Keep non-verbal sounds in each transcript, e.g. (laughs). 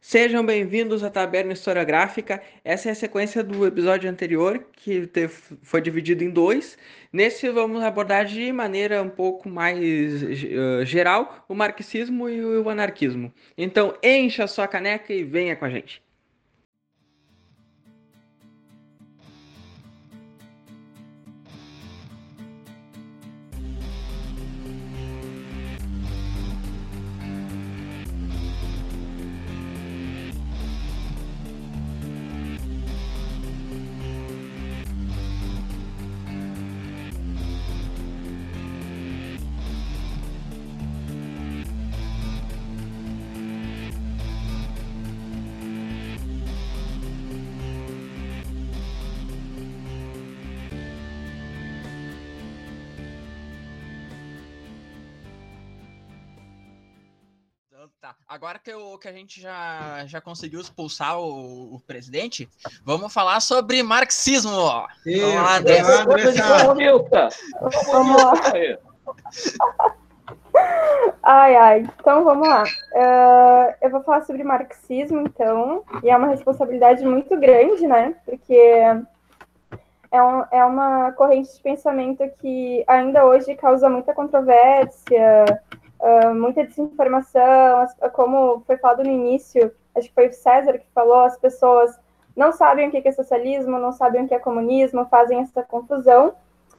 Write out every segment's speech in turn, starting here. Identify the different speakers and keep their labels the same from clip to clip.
Speaker 1: Sejam bem-vindos à Taberna Historiográfica. Essa é a sequência do episódio anterior, que teve, foi dividido em dois. Nesse, vamos abordar de maneira um pouco mais uh, geral o marxismo e o anarquismo. Então, encha sua caneca e venha com a gente.
Speaker 2: Agora que, eu, que a gente já, já conseguiu expulsar o, o presidente, vamos falar sobre marxismo.
Speaker 3: Isso, vamos lá, Andressa.
Speaker 4: Vamos lá. Ai, ai. Então, vamos lá. Uh, eu vou falar sobre marxismo, então, e é uma responsabilidade muito grande, né? Porque é, um, é uma corrente de pensamento que ainda hoje causa muita controvérsia, uh, muita desinformação, como foi falado no início, acho que foi o César que falou, as pessoas não sabem o que é socialismo, não sabem o que é comunismo, fazem essa confusão.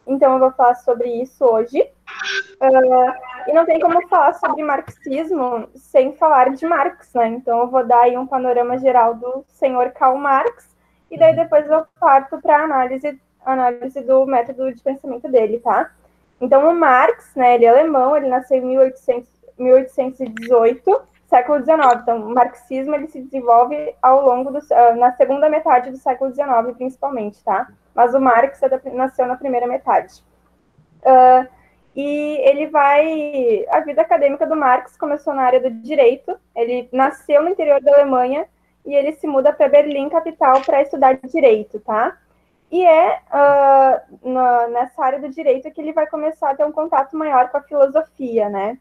Speaker 4: Então eu vou falar sobre isso hoje. Uh, e não tem como falar sobre marxismo sem falar de Marx, né? Então eu vou dar aí um panorama geral do senhor Karl Marx, e daí depois eu parto para análise análise do método de pensamento dele, tá? Então, o Marx, né, ele é alemão, ele nasceu em 1800, 1818, século XIX. Então, o marxismo ele se desenvolve ao longo do, uh, na segunda metade do século XIX, principalmente, tá? Mas o Marx é da, nasceu na primeira metade. Uh, e ele vai. A vida acadêmica do Marx começou na área do direito. Ele nasceu no interior da Alemanha e ele se muda para Berlim, capital, para estudar direito, tá? E é uh, na, nessa área do direito que ele vai começar a ter um contato maior com a filosofia, né?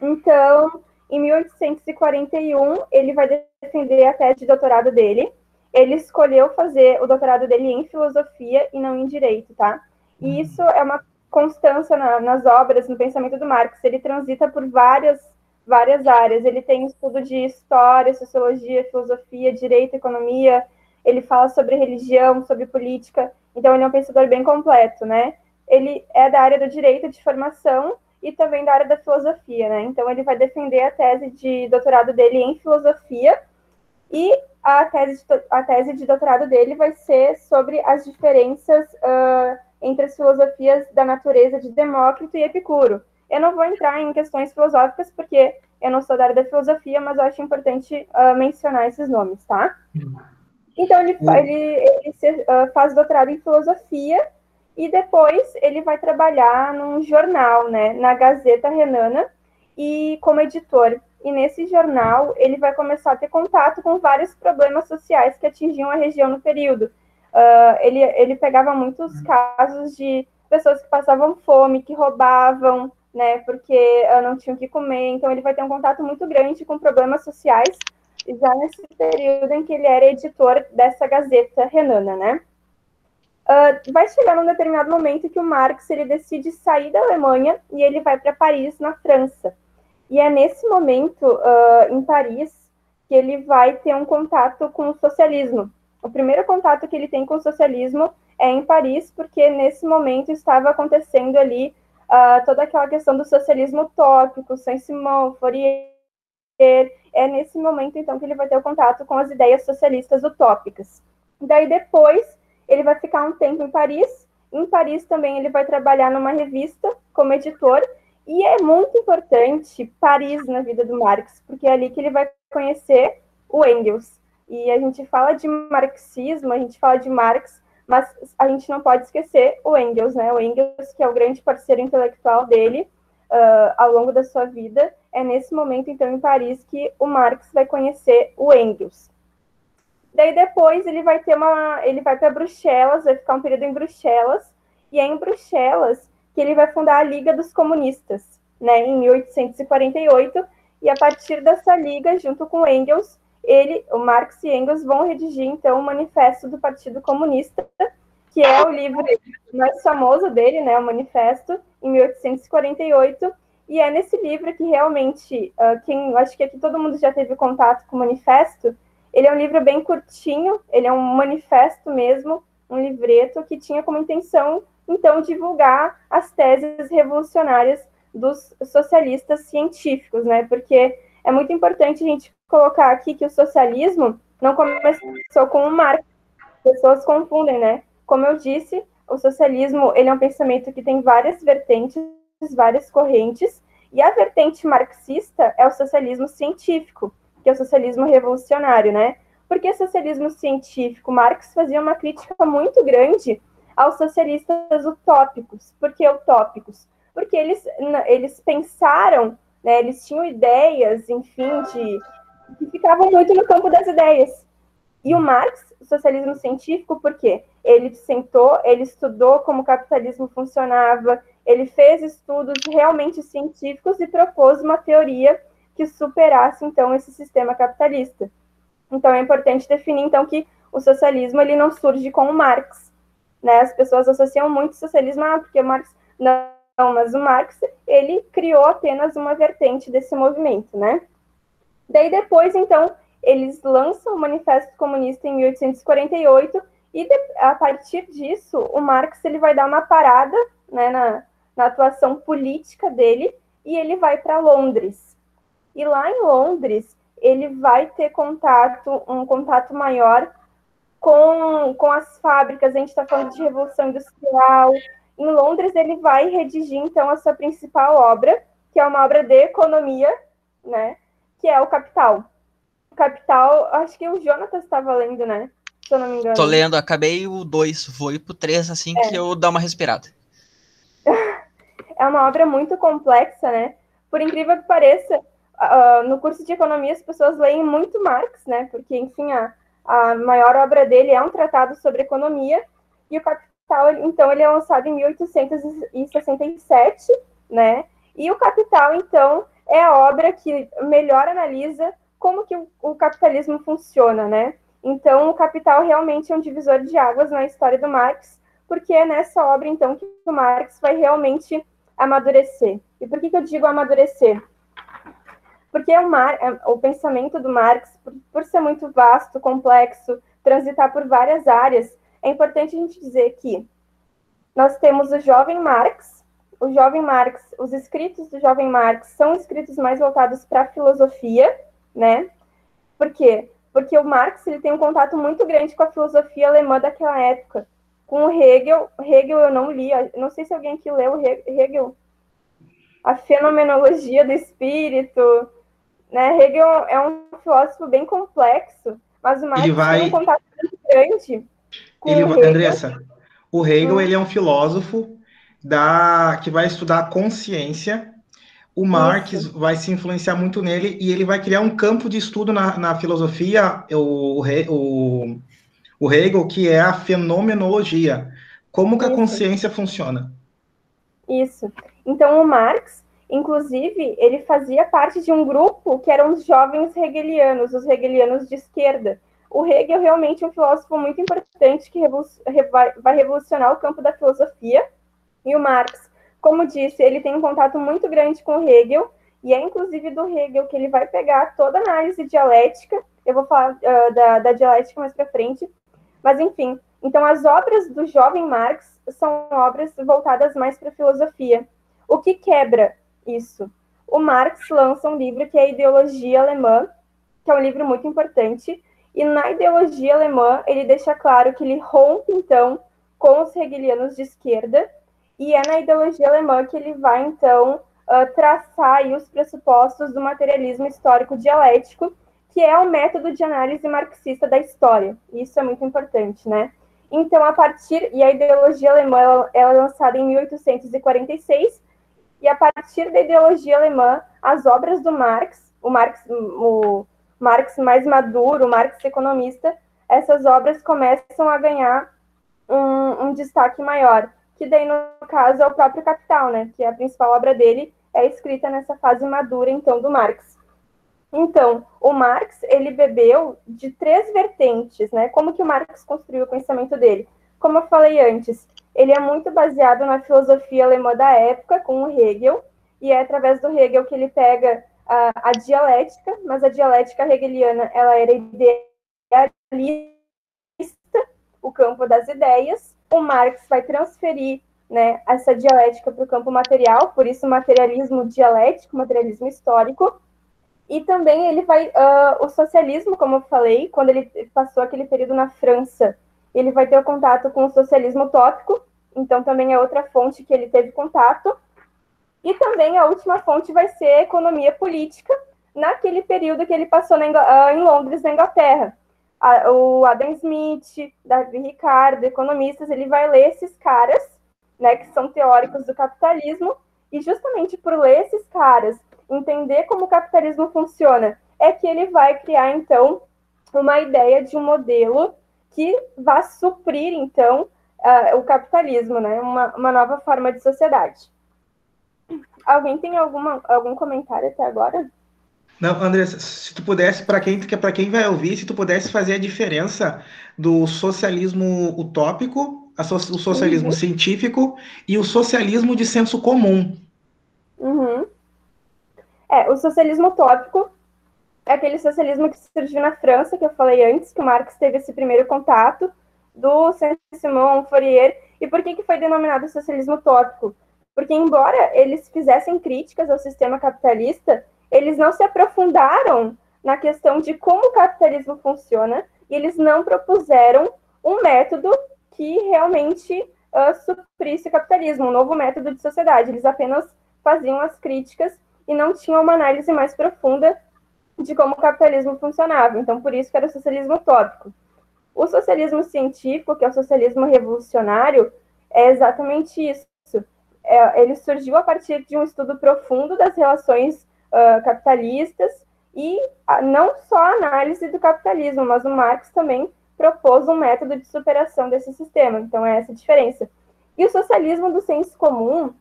Speaker 4: Então, em 1841, ele vai defender a tese de doutorado dele. Ele escolheu fazer o doutorado dele em filosofia e não em direito, tá? E uhum. isso é uma constância na, nas obras, no pensamento do Marx. Ele transita por várias, várias áreas. Ele tem estudo de história, sociologia, filosofia, direito, economia, ele fala sobre religião, sobre política, então ele é um pensador bem completo, né? Ele é da área do direito de formação e também da área da filosofia, né? Então ele vai defender a tese de doutorado dele em filosofia e a tese de, a tese de doutorado dele vai ser sobre as diferenças uh, entre as filosofias da natureza de Demócrito e Epicuro. Eu não vou entrar em questões filosóficas porque eu não sou da área da filosofia, mas eu acho importante uh, mencionar esses nomes, tá? Então, ele, hum. ele, ele se, uh, faz doutorado em filosofia e depois ele vai trabalhar num jornal, né, na Gazeta Renana, e como editor. E nesse jornal, ele vai começar a ter contato com vários problemas sociais que atingiam a região no período. Uh, ele, ele pegava muitos hum. casos de pessoas que passavam fome, que roubavam, né, porque uh, não tinham o que comer. Então, ele vai ter um contato muito grande com problemas sociais já nesse período em que ele era editor dessa Gazeta Renana, né? Uh, vai chegar num determinado momento que o Marx ele decide sair da Alemanha e ele vai para Paris, na França. E é nesse momento, uh, em Paris, que ele vai ter um contato com o socialismo. O primeiro contato que ele tem com o socialismo é em Paris, porque nesse momento estava acontecendo ali uh, toda aquela questão do socialismo utópico, Saint-Simon, Fourier, é nesse momento, então, que ele vai ter o contato com as ideias socialistas utópicas. Daí, depois, ele vai ficar um tempo em Paris. Em Paris também ele vai trabalhar numa revista como editor. E é muito importante Paris na vida do Marx, porque é ali que ele vai conhecer o Engels. E a gente fala de marxismo, a gente fala de Marx, mas a gente não pode esquecer o Engels, né? O Engels, que é o grande parceiro intelectual dele, uh, ao longo da sua vida. É nesse momento, então, em Paris, que o Marx vai conhecer o Engels. Daí depois ele vai ter uma, ele vai para Bruxelas, vai ficar um período em Bruxelas, e é em Bruxelas que ele vai fundar a Liga dos Comunistas, né, em 1848, e a partir dessa liga, junto com Engels, ele, o Marx e Engels vão redigir então o Manifesto do Partido Comunista, que é o livro mais famoso dele, né, o Manifesto, em 1848, e é nesse livro que realmente, uh, quem, acho que aqui todo mundo já teve contato com o Manifesto, ele é um livro bem curtinho, ele é um manifesto mesmo, um livreto que tinha como intenção, então, divulgar as teses revolucionárias dos socialistas científicos, né? Porque é muito importante a gente colocar aqui que o socialismo não começou com o Marx. As pessoas confundem, né? Como eu disse, o socialismo ele é um pensamento que tem várias vertentes, várias correntes, e a vertente marxista é o socialismo científico, que é o socialismo revolucionário, né? Porque socialismo científico, Marx fazia uma crítica muito grande aos socialistas utópicos. Por que utópicos? Porque eles, eles pensaram, né, eles tinham ideias, enfim, de que ficavam muito no campo das ideias. E o Marx, socialismo científico, por quê? Ele sentou, ele estudou como o capitalismo funcionava, ele fez estudos realmente científicos e propôs uma teoria que superasse então esse sistema capitalista. Então é importante definir então que o socialismo ele não surge com o Marx, né? As pessoas associam muito o socialismo ah, porque o Marx não, mas o Marx ele criou apenas uma vertente desse movimento, né? Daí depois então eles lançam o Manifesto Comunista em 1848 e de, a partir disso o Marx ele vai dar uma parada, né, na, na atuação política dele e ele vai para Londres. E lá em Londres, ele vai ter contato, um contato maior com, com as fábricas, a gente está falando de Revolução Industrial. Em Londres, ele vai redigir, então, a sua principal obra, que é uma obra de economia, né? Que é o Capital. O Capital, acho que o Jonatas estava lendo, né? Se eu não me engano.
Speaker 2: Tô lendo, acabei o 2, vou ir pro 3 assim é. que eu dar uma respirada. (laughs)
Speaker 4: é uma obra muito complexa, né? Por incrível que pareça, uh, no curso de economia as pessoas leem muito Marx, né? Porque, enfim, a, a maior obra dele é um tratado sobre economia, e o Capital, então, ele é lançado em 1867, né? E o Capital, então, é a obra que melhor analisa como que o, o capitalismo funciona, né? Então, o Capital realmente é um divisor de águas na história do Marx, porque é nessa obra, então, que o Marx vai realmente amadurecer. E por que, que eu digo amadurecer? Porque o, Mar, é, o pensamento do Marx, por, por ser muito vasto, complexo, transitar por várias áreas, é importante a gente dizer que nós temos o jovem Marx, o jovem Marx, os escritos do jovem Marx são escritos mais voltados para a filosofia, né? Por quê? Porque o Marx ele tem um contato muito grande com a filosofia alemã daquela época. Com o Hegel, Hegel eu não li, não sei se alguém aqui leu Hegel, a fenomenologia do espírito, né? Hegel é um filósofo bem complexo, mas o Marx ele vai... tem um contato muito grande
Speaker 3: com ele, o Hegel. Andressa, o Hegel hum. ele é um filósofo da que vai estudar consciência. O Marx Isso. vai se influenciar muito nele e ele vai criar um campo de estudo na, na filosofia, o, o, o Hegel, que é a fenomenologia. Como que Isso. a consciência funciona?
Speaker 4: Isso. Então, o Marx, Inclusive, ele fazia parte de um grupo que eram os jovens hegelianos, os hegelianos de esquerda. O Hegel realmente é um filósofo muito importante que vai revolucionar o campo da filosofia. E o Marx, como disse, ele tem um contato muito grande com Hegel, e é inclusive do Hegel que ele vai pegar toda a análise dialética. Eu vou falar uh, da, da dialética mais para frente. Mas, enfim, então as obras do jovem Marx são obras voltadas mais para a filosofia. O que quebra isso. O Marx lança um livro que é a Ideologia Alemã, que é um livro muito importante, e na ideologia alemã ele deixa claro que ele rompe, então, com os hegelianos de esquerda, e é na ideologia alemã que ele vai, então, uh, traçar os pressupostos do materialismo histórico dialético, que é o método de análise marxista da história. Isso é muito importante, né? Então, a partir... E a ideologia alemã ela, ela é lançada em 1846, e a partir da ideologia alemã, as obras do Marx, o Marx, o Marx mais maduro, o Marx economista, essas obras começam a ganhar um, um destaque maior, que daí, no caso, é o próprio Capital, né? Que a principal obra dele, é escrita nessa fase madura, então, do Marx. Então, o Marx, ele bebeu de três vertentes, né? Como que o Marx construiu o pensamento dele? Como eu falei antes, ele é muito baseado na filosofia alemã da época, com o Hegel, e é através do Hegel que ele pega a, a dialética, mas a dialética hegeliana, ela era idealista, o campo das ideias. O Marx vai transferir né, essa dialética para o campo material, por isso materialismo dialético, materialismo histórico. E também ele vai, uh, o socialismo, como eu falei, quando ele passou aquele período na França, ele vai ter o contato com o socialismo utópico, então também é outra fonte que ele teve contato. E também a última fonte vai ser economia política, naquele período que ele passou na, uh, em Londres, na Inglaterra. A, o Adam Smith, Davi Ricardo, economistas, ele vai ler esses caras, né, que são teóricos do capitalismo, e justamente por ler esses caras entender como o capitalismo funciona, é que ele vai criar, então, uma ideia de um modelo que vá suprir, então, uh, o capitalismo, né? Uma, uma nova forma de sociedade. Alguém tem alguma, algum comentário até agora?
Speaker 3: Não, Andressa, se tu pudesse, para quem, para quem vai ouvir, se tu pudesse fazer a diferença do socialismo utópico, o socialismo uhum. científico e o socialismo de senso comum.
Speaker 4: Uhum. É, o socialismo utópico é aquele socialismo que surgiu na França, que eu falei antes, que o Marx teve esse primeiro contato, do Saint-Simon, Fourier. E por que, que foi denominado socialismo utópico? Porque, embora eles fizessem críticas ao sistema capitalista, eles não se aprofundaram na questão de como o capitalismo funciona e eles não propuseram um método que realmente uh, suprisse o capitalismo, um novo método de sociedade. Eles apenas faziam as críticas e não tinha uma análise mais profunda de como o capitalismo funcionava. Então, por isso que era o socialismo utópico. O socialismo científico, que é o socialismo revolucionário, é exatamente isso. É, ele surgiu a partir de um estudo profundo das relações uh, capitalistas e a, não só a análise do capitalismo, mas o Marx também propôs um método de superação desse sistema. Então, é essa a diferença. E o socialismo do senso comum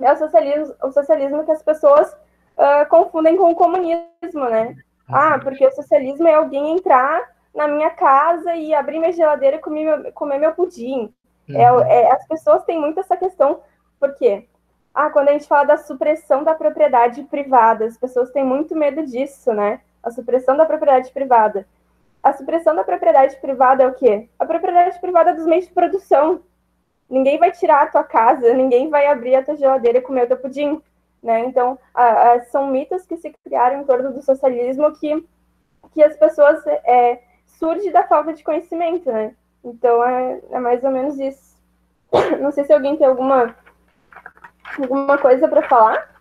Speaker 4: é o socialismo, o socialismo que as pessoas uh, confundem com o comunismo, né? Ah, porque o socialismo é alguém entrar na minha casa e abrir minha geladeira e comer meu, comer meu pudim. É, uhum. É, é, as pessoas têm muito essa questão, por quê? Ah, quando a gente fala da supressão da propriedade privada, as pessoas têm muito medo disso, né? A supressão da propriedade privada. A supressão da propriedade privada é o quê? A propriedade privada dos meios de produção. Ninguém vai tirar a tua casa, ninguém vai abrir a tua geladeira e comer o teu pudim. Né? Então, a, a, são mitos que se criaram em torno do socialismo que, que as pessoas é, surge da falta de conhecimento, né? Então, é, é mais ou menos isso. (coughs) Não sei se alguém tem alguma, alguma coisa para falar.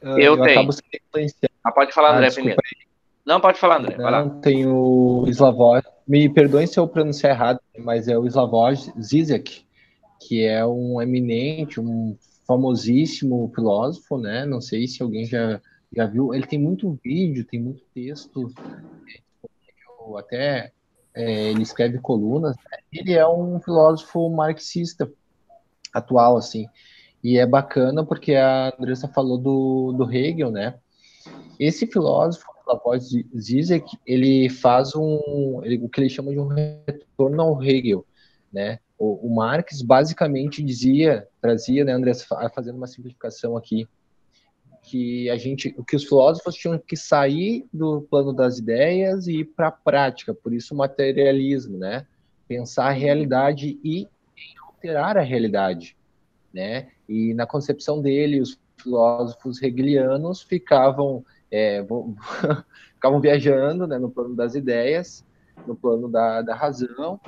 Speaker 5: Eu, eu tenho. Ah, pode falar, André, ah, primeiro. Não, pode falar, André. Vai
Speaker 6: Não, tem o Slavoj. Me perdoem se eu pronunciar errado, mas é o Slavoj Zizek, que é um eminente, um famosíssimo filósofo, né? Não sei se alguém já, já viu. Ele tem muito vídeo, tem muito texto, até é, ele escreve colunas. Né? Ele é um filósofo marxista atual, assim. E é bacana porque a Andressa falou do, do Hegel, né? Esse filósofo, Slavoj Zizek, ele faz um, ele, o que ele chama de um retorno ao Hegel, né? O, o Marx basicamente dizia, trazia, né, André, fazendo uma simplificação aqui, que a gente, que os filósofos tinham que sair do plano das ideias e ir para a prática, por isso o materialismo, né? Pensar a realidade e alterar a realidade, né? E na concepção dele, os filósofos hegelianos ficavam é, (laughs) ficavam viajando, né, no plano das ideias, no plano da, da razão,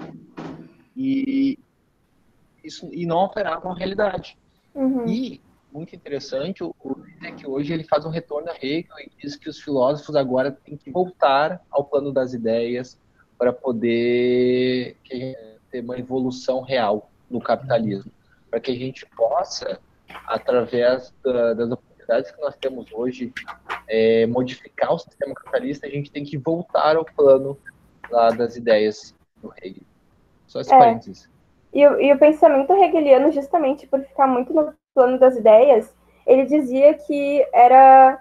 Speaker 6: e isso e não alteravam a realidade. Uhum. E muito interessante o, o é que hoje ele faz um retorno a Hegel e diz que os filósofos agora têm que voltar ao plano das ideias para poder ter uma evolução real no capitalismo, para que a gente possa, através da, das oportunidades que nós temos hoje, é, modificar o sistema capitalista, a gente tem que voltar ao plano lá das ideias do Hegel. Só esse é. parênteses.
Speaker 4: E, e o pensamento hegeliano, justamente por ficar muito no plano das ideias, ele dizia que era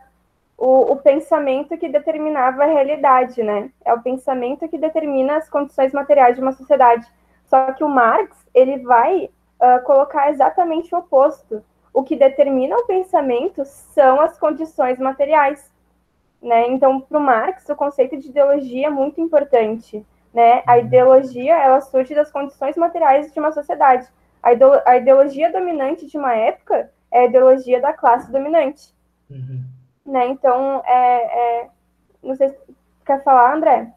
Speaker 4: o, o, pensamento que determinava a realidade, né? É o pensamento que determina as condições materiais de uma sociedade. Só que o Marx ele vai uh, colocar exatamente o oposto. O que determina o pensamento são as condições materiais. Né? Então, para o Marx, o conceito de ideologia é muito importante. Né? A ideologia ela surge das condições materiais de uma sociedade. A, a ideologia dominante de uma época é a ideologia da classe dominante. Uhum. Né? Então, é, é, não sei se quer falar, André?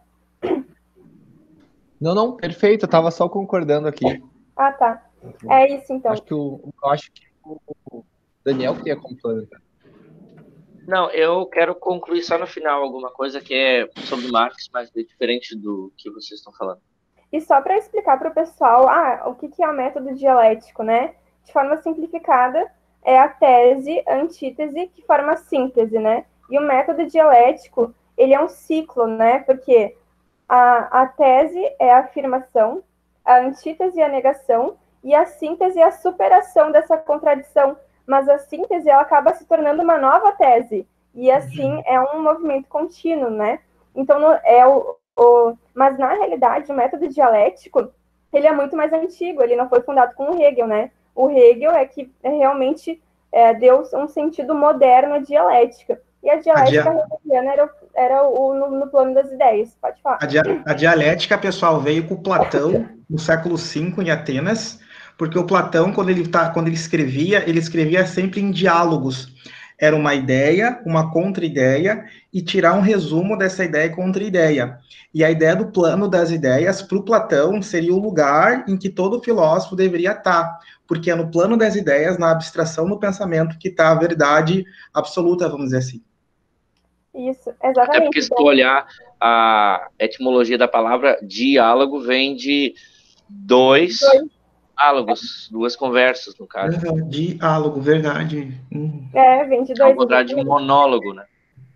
Speaker 6: Não, não, perfeito, eu estava só concordando aqui.
Speaker 4: Ah, tá. É isso, então.
Speaker 6: Acho que o, eu acho que o Daniel queria complementar.
Speaker 5: Não, eu quero concluir só no final alguma coisa que é sobre Marx, mas é diferente do que vocês estão falando.
Speaker 4: E só para explicar para o pessoal, ah, o que, que é o método dialético, né? De forma simplificada, é a tese, a antítese, que forma a síntese, né? E o método dialético, ele é um ciclo, né? Porque a, a tese é a afirmação, a antítese é a negação, e a síntese é a superação dessa contradição, mas a síntese ela acaba se tornando uma nova tese, e assim é um movimento contínuo, né? Então, é o, o, mas na realidade, o método dialético, ele é muito mais antigo, ele não foi fundado com o Hegel, né? O Hegel é que realmente é, deu um sentido moderno à dialética. E a dialética a dia... era, era o, no, no, plano das ideias. Pode falar.
Speaker 3: A, dia... a dialética, pessoal, veio com Platão no século V em Atenas, porque o Platão, quando ele, tá, quando ele escrevia, ele escrevia sempre em diálogos. Era uma ideia, uma contra-ideia, e tirar um resumo dessa ideia e contra-ideia. E a ideia do plano das ideias, para o Platão, seria o lugar em que todo filósofo deveria estar, porque é no plano das ideias, na abstração do pensamento, que está a verdade absoluta, vamos dizer assim.
Speaker 4: Isso, exatamente.
Speaker 5: É porque se tu olhar a etimologia da palavra diálogo, vem de dois, dois diálogos, duas conversas, no caso.
Speaker 3: diálogo, verdade.
Speaker 4: Uhum. É, vem de dois.
Speaker 5: Ao contrário de monólogo, né?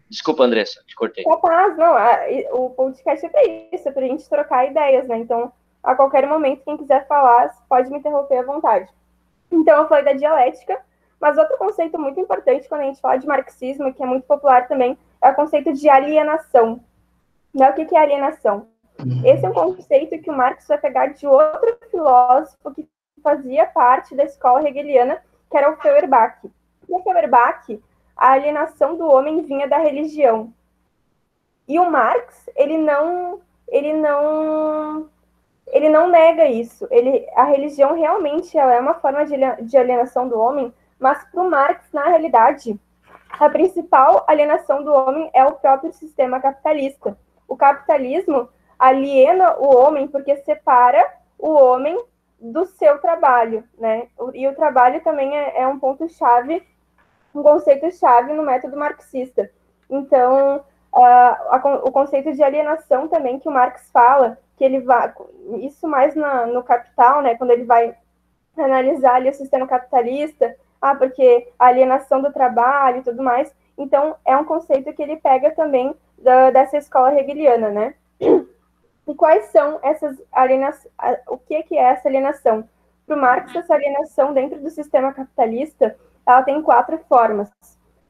Speaker 5: Desculpa, Andressa, te cortei.
Speaker 4: Capaz, não, a, o podcast é para isso, é para a gente trocar ideias, né? Então, a qualquer momento, quem quiser falar, pode me interromper à vontade. Então, eu falei da dialética, mas outro conceito muito importante quando a gente fala de marxismo, que é muito popular também, é o conceito de alienação. Né? O que é alienação? Uhum. Esse é um conceito que o Marx vai pegar de outro filósofo que fazia parte da escola hegeliana, que era o Feuerbach. E o Feuerbach, a alienação do homem vinha da religião. E o Marx, ele não, ele não, ele não nega isso. Ele, a religião realmente é uma forma de alienação do homem, mas para o Marx, na realidade, a principal alienação do homem é o próprio sistema capitalista. O capitalismo aliena o homem porque separa o homem do seu trabalho, né? E o trabalho também é, é um ponto-chave, um conceito-chave no método marxista. Então, a, o conceito de alienação também que o Marx fala, que ele vai, isso mais na, no Capital, né? Quando ele vai analisar ali o sistema capitalista, ah, porque a alienação do trabalho e tudo mais. Então, é um conceito que ele pega também da, dessa escola hegeliana, né? E quais são essas alienações? O que, que é essa alienação? Para o Marx, essa alienação dentro do sistema capitalista, ela tem quatro formas.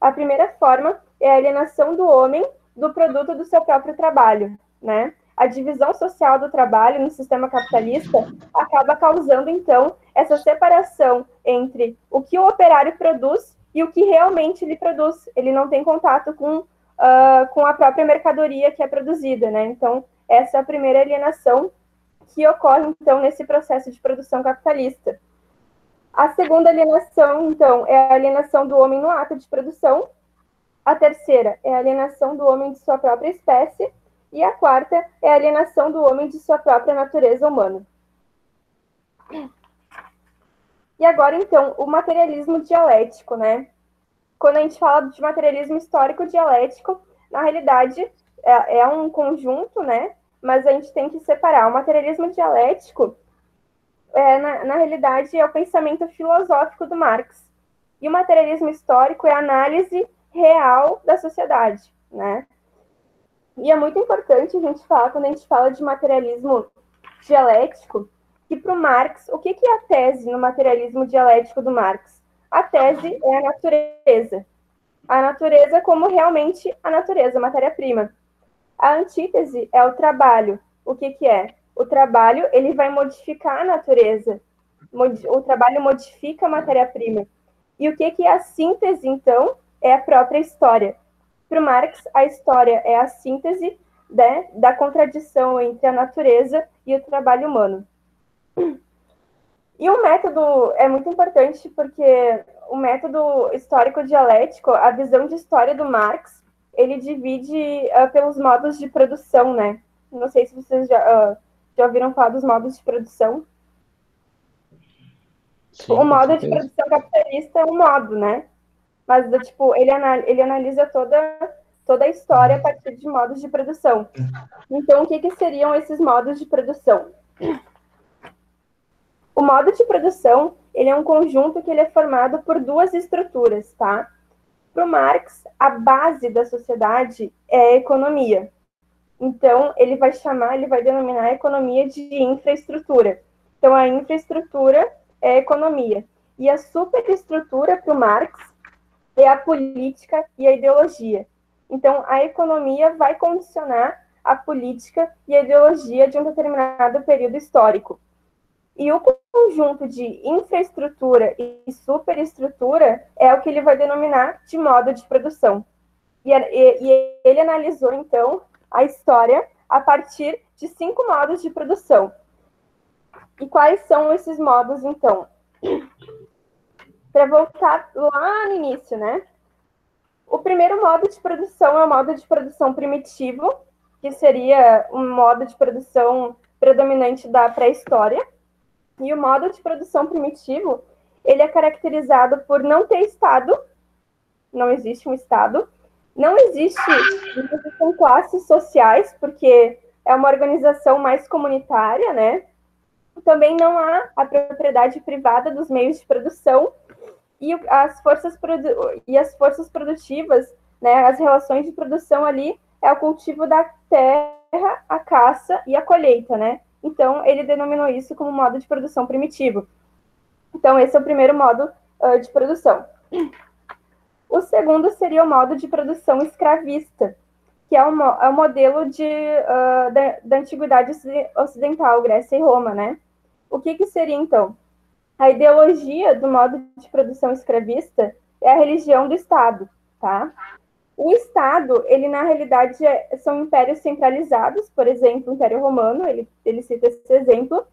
Speaker 4: A primeira forma é a alienação do homem do produto do seu próprio trabalho, né? A divisão social do trabalho no sistema capitalista acaba causando, então, essa separação entre o que o operário produz e o que realmente ele produz. Ele não tem contato com, uh, com a própria mercadoria que é produzida, né? Então, essa é a primeira alienação que ocorre, então, nesse processo de produção capitalista. A segunda alienação, então, é a alienação do homem no ato de produção. A terceira é a alienação do homem de sua própria espécie. E a quarta é a alienação do homem de sua própria natureza humana. E agora, então, o materialismo dialético, né? Quando a gente fala de materialismo histórico dialético, na realidade, é, é um conjunto, né? Mas a gente tem que separar. O materialismo dialético, é, na, na realidade, é o pensamento filosófico do Marx. E o materialismo histórico é a análise real da sociedade, né? E é muito importante a gente falar, quando a gente fala de materialismo dialético, que para o Marx, o que, que é a tese no materialismo dialético do Marx? A tese é a natureza. a natureza como realmente a natureza, matéria-prima. A antítese é o trabalho. O que, que é? O trabalho ele vai modificar a natureza. O trabalho modifica a matéria-prima. E o que, que é a síntese, então? É a própria história. Para o Marx, a história é a síntese né, da contradição entre a natureza e o trabalho humano. E o método é muito importante porque o método histórico dialético, a visão de história do Marx, ele divide uh, pelos modos de produção, né? Não sei se vocês já, uh, já ouviram falar dos modos de produção. Sim, o modo de produção capitalista é um modo, né? Mas, tipo, ele, anal ele analisa toda, toda a história a partir de modos de produção. Então, o que, que seriam esses modos de produção? O modo de produção, ele é um conjunto que ele é formado por duas estruturas, tá? Para o Marx, a base da sociedade é a economia. Então, ele vai chamar, ele vai denominar a economia de infraestrutura. Então, a infraestrutura é a economia. E a superestrutura para o Marx é a política e a ideologia. Então, a economia vai condicionar a política e a ideologia de um determinado período histórico. E o conjunto de infraestrutura e superestrutura é o que ele vai denominar de modo de produção. E, e, e ele analisou, então, a história a partir de cinco modos de produção. E quais são esses modos, então? (clears throat) Para voltar lá no início, né? O primeiro modo de produção é o modo de produção primitivo, que seria um modo de produção predominante da pré-história e o modo de produção primitivo, ele é caracterizado por não ter Estado, não existe um Estado, não existe com classes sociais, porque é uma organização mais comunitária, né? Também não há a propriedade privada dos meios de produção e as forças, e as forças produtivas, né? As relações de produção ali é o cultivo da terra, a caça e a colheita, né? Então, ele denominou isso como modo de produção primitivo. Então, esse é o primeiro modo uh, de produção. O segundo seria o modo de produção escravista, que é o, é modelo de, uh, da, da, antiguidade ocidental, Grécia e Roma, né? O que, que seria, então? A ideologia do modo de produção escravista é a religião do Estado, tá? O Estado, ele na realidade é, são impérios centralizados, por exemplo, o Império Romano, ele, ele cita esse exemplo.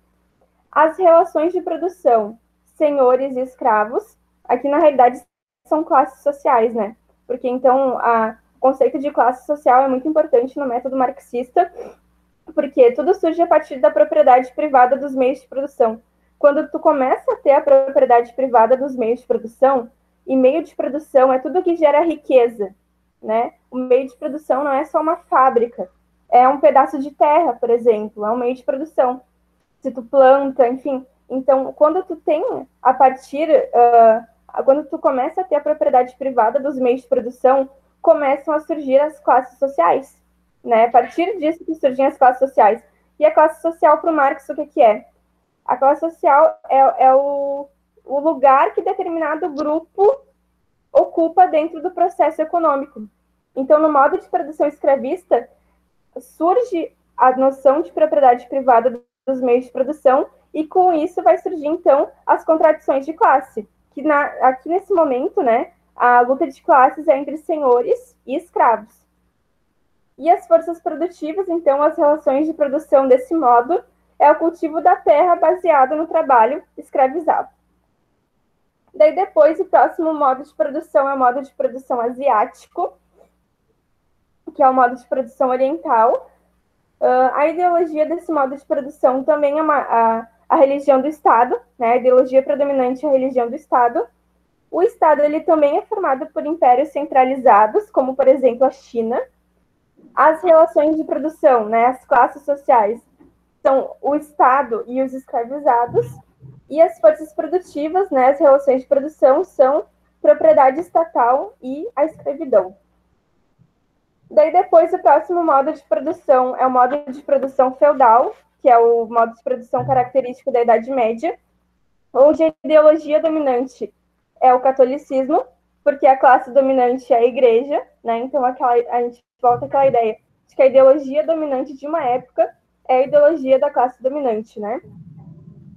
Speaker 4: As relações de produção, senhores e escravos, aqui na realidade são classes sociais, né? Porque então a, o conceito de classe social é muito importante no método marxista, porque tudo surge a partir da propriedade privada dos meios de produção. Quando tu começa a ter a propriedade privada dos meios de produção, e meio de produção é tudo que gera riqueza, né? O meio de produção não é só uma fábrica, é um pedaço de terra, por exemplo, é um meio de produção. Se tu planta, enfim. Então, quando tu tem, a partir, uh, quando tu começa a ter a propriedade privada dos meios de produção, começam a surgir as classes sociais, né? A partir disso que surgem as classes sociais. E a classe social para o Marx, o que, que é? A classe social é, é o, o lugar que determinado grupo ocupa dentro do processo econômico. Então, no modo de produção escravista, surge a noção de propriedade privada dos meios de produção, e com isso vai surgir, então, as contradições de classe, que na, aqui nesse momento, né, a luta de classes é entre senhores e escravos. E as forças produtivas, então, as relações de produção desse modo, é o cultivo da terra baseado no trabalho escravizado. Daí depois, o próximo modo de produção é o modo de produção asiático, que é o modo de produção oriental. Uh, a ideologia desse modo de produção também é uma, a, a religião do Estado, né? A ideologia predominante é a religião do Estado. O Estado ele também é formado por impérios centralizados, como por exemplo a China. As relações de produção, né, as classes sociais, são o Estado e os escravizados. E as forças produtivas, né, as relações de produção, são propriedade estatal e a escravidão. Daí depois o próximo modo de produção é o modo de produção feudal, que é o modo de produção característico da Idade Média, onde a ideologia dominante é o catolicismo porque a classe dominante é a igreja, né? Então aquela, a gente volta àquela ideia de que a ideologia dominante de uma época é a ideologia da classe dominante, né?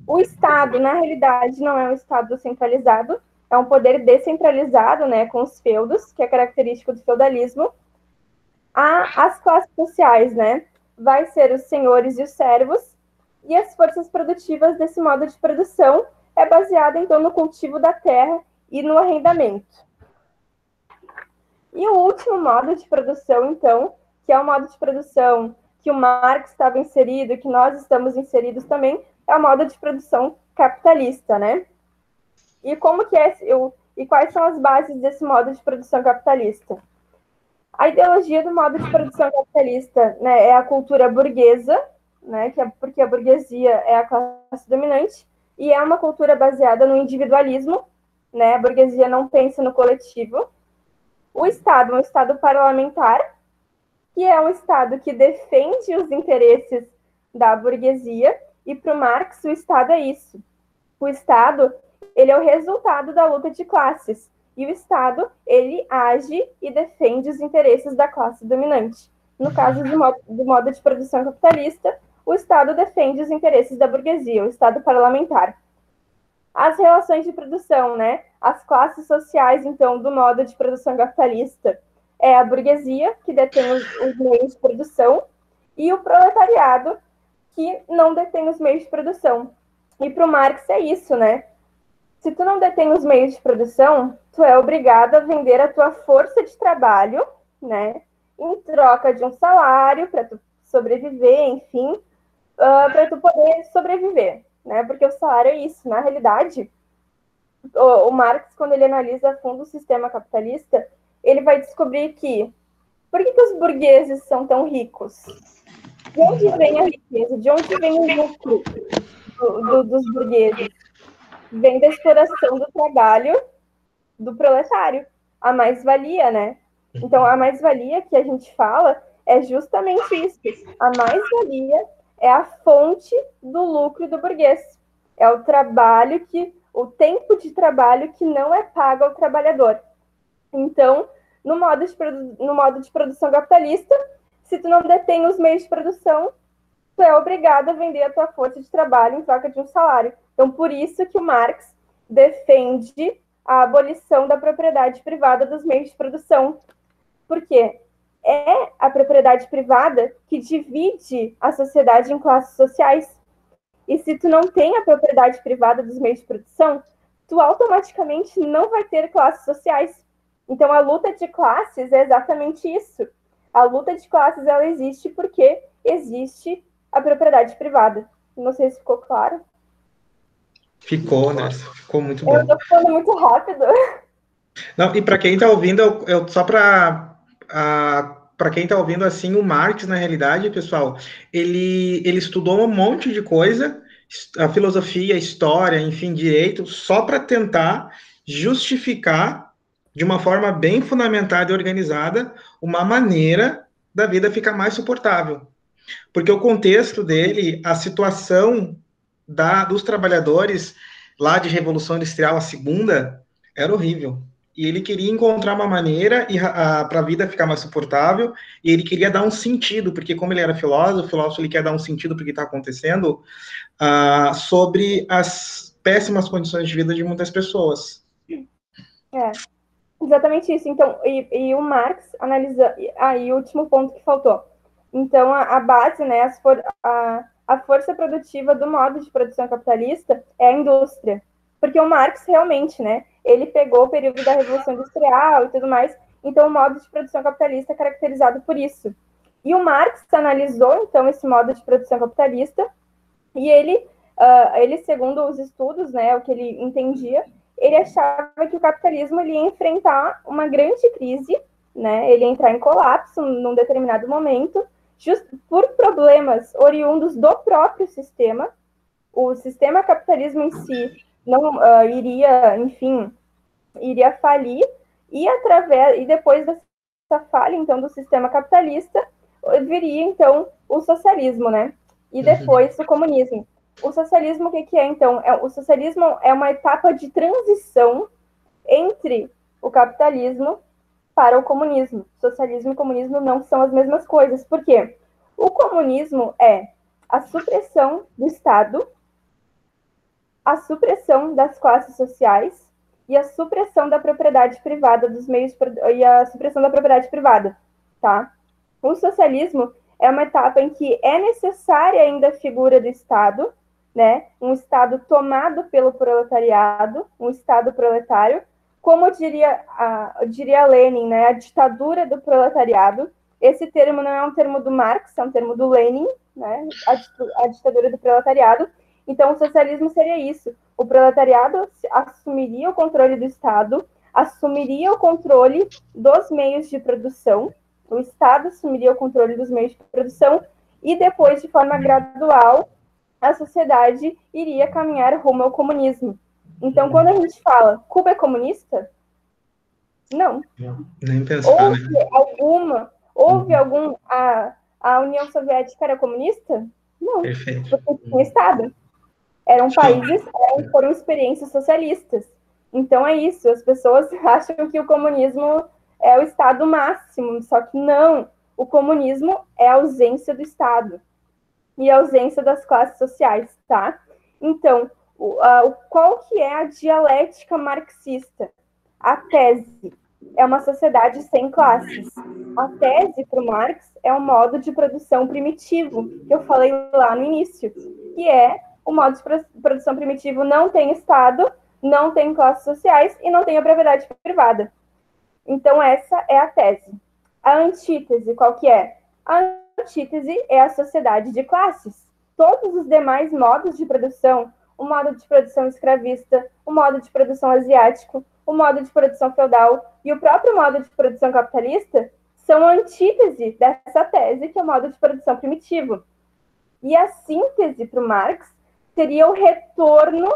Speaker 4: O Estado, na realidade, não é um Estado centralizado, é um poder descentralizado, né, com os feudos, que é característico do feudalismo. Há as classes sociais, né? Vai ser os senhores e os servos, e as forças produtivas desse modo de produção é baseada então no cultivo da terra e no arrendamento. E o último modo de produção, então, que é o modo de produção que o Marx estava inserido, que nós estamos inseridos também, é o modo de produção capitalista, né? E como que é eu, e quais são as bases desse modo de produção capitalista? A ideologia do modo de produção capitalista né, é a cultura burguesa, né, que é porque a burguesia é a classe dominante, e é uma cultura baseada no individualismo, né, a burguesia não pensa no coletivo. O Estado é um Estado parlamentar, que é um Estado que defende os interesses da burguesia, e para o Marx o Estado é isso. O Estado ele é o resultado da luta de classes, e o Estado ele age e defende os interesses da classe dominante. No caso do modo, do modo de produção capitalista, o Estado defende os interesses da burguesia, o Estado parlamentar. As relações de produção, né? As classes sociais, então, do modo de produção capitalista é a burguesia, que detém os, os meios de produção, e o proletariado, que não detém os meios de produção. E para o Marx é isso, né? Se tu não detém os meios de produção, tu é obrigado a vender a tua força de trabalho, né? Em troca de um salário para tu sobreviver, enfim, uh, ah, para tu poder sobreviver, né? Porque o salário é isso. Na realidade, o, o Marx, quando ele analisa a fundo o sistema capitalista, ele vai descobrir que por que, que os burgueses são tão ricos? De onde vem a riqueza? De onde vem o lucro do, do, dos burgueses? Vem da exploração do trabalho do proletário, a mais-valia, né? Então, a mais-valia que a gente fala é justamente isso. A mais-valia é a fonte do lucro do burguês. É o trabalho que, o tempo de trabalho que não é pago ao trabalhador. Então, no modo de, no modo de produção capitalista, se tu não detém os meios de produção, tu é obrigado a vender a tua força de trabalho em troca de um salário. Então, por isso que o Marx defende a abolição da propriedade privada dos meios de produção. Por quê? é a propriedade privada que divide a sociedade em classes sociais. E se tu não tem a propriedade privada dos meios de produção, tu automaticamente não vai ter classes sociais. Então a luta de classes é exatamente isso. A luta de classes ela existe porque existe a propriedade privada. Não sei se ficou claro.
Speaker 3: Ficou, né? Ficou muito bom.
Speaker 4: Eu tô falando muito rápido.
Speaker 3: Não, e para quem está ouvindo, eu, eu só para para quem está ouvindo assim, o Marx, na realidade, pessoal, ele, ele estudou um monte de coisa, a filosofia, a história, enfim, direito, só para tentar justificar, de uma forma bem fundamentada e organizada, uma maneira da vida ficar mais suportável. Porque o contexto dele, a situação da, dos trabalhadores lá de Revolução Industrial, a segunda, era horrível e ele queria encontrar uma maneira para a vida ficar mais suportável, e ele queria dar um sentido, porque como ele era filósofo, filósofo ele quer dar um sentido para o que está acontecendo, uh, sobre as péssimas condições de vida de muitas pessoas.
Speaker 4: É, exatamente isso. Então, e, e o Marx analisa, aí ah, o último ponto que faltou. Então, a, a base, né, for, a, a força produtiva do modo de produção capitalista é a indústria, porque o Marx realmente, né, ele pegou o período da Revolução Industrial e tudo mais, então o modo de produção capitalista é caracterizado por isso. E o Marx analisou, então, esse modo de produção capitalista, e ele, uh, ele segundo os estudos, né, o que ele entendia, ele achava que o capitalismo ele ia enfrentar uma grande crise, né, ele ia entrar em colapso num determinado momento, justo por problemas oriundos do próprio sistema. O sistema capitalismo em si não uh, iria, enfim, iria falir e através e depois dessa falha então do sistema capitalista viria então o socialismo, né? E uhum. depois o comunismo. O socialismo o que, que é então? É, o socialismo é uma etapa de transição entre o capitalismo para o comunismo. Socialismo e comunismo não são as mesmas coisas. Por quê? O comunismo é a supressão do Estado, a supressão das classes sociais e a supressão da propriedade privada dos meios e a supressão da propriedade privada, tá? O socialismo é uma etapa em que é necessária ainda a figura do Estado, né? Um Estado tomado pelo proletariado, um Estado proletário, como diria, a, diria Lenin, né? A ditadura do proletariado. Esse termo não é um termo do Marx, é um termo do Lenin, né? A, a ditadura do proletariado. Então, o socialismo seria isso: o proletariado assumiria o controle do Estado, assumiria o controle dos meios de produção, o Estado assumiria o controle dos meios de produção e depois, de forma gradual, a sociedade iria caminhar rumo ao comunismo. Então, quando a gente fala Cuba é comunista, não.
Speaker 3: Nem pensar,
Speaker 4: houve
Speaker 3: né?
Speaker 4: alguma, houve algum a, a União Soviética era comunista? Não.
Speaker 3: Perfeito.
Speaker 4: Porque tinha Estado. Eram países, eram, foram experiências socialistas. Então é isso, as pessoas (laughs) acham que o comunismo é o Estado máximo, só que não. O comunismo é a ausência do Estado e ausência das classes sociais, tá? Então, o, qual que é a dialética marxista? A tese é uma sociedade sem classes. A tese para Marx é um modo de produção primitivo, que eu falei lá no início, que é o modo de produção primitivo não tem Estado, não tem classes sociais e não tem a propriedade privada. Então, essa é a tese. A antítese, qual que é? A antítese é a sociedade de classes. Todos os demais modos de produção, o modo de produção escravista, o modo de produção asiático, o modo de produção feudal e o próprio modo de produção capitalista, são a antítese dessa tese, que é o modo de produção primitivo. E a síntese para o Marx seria o retorno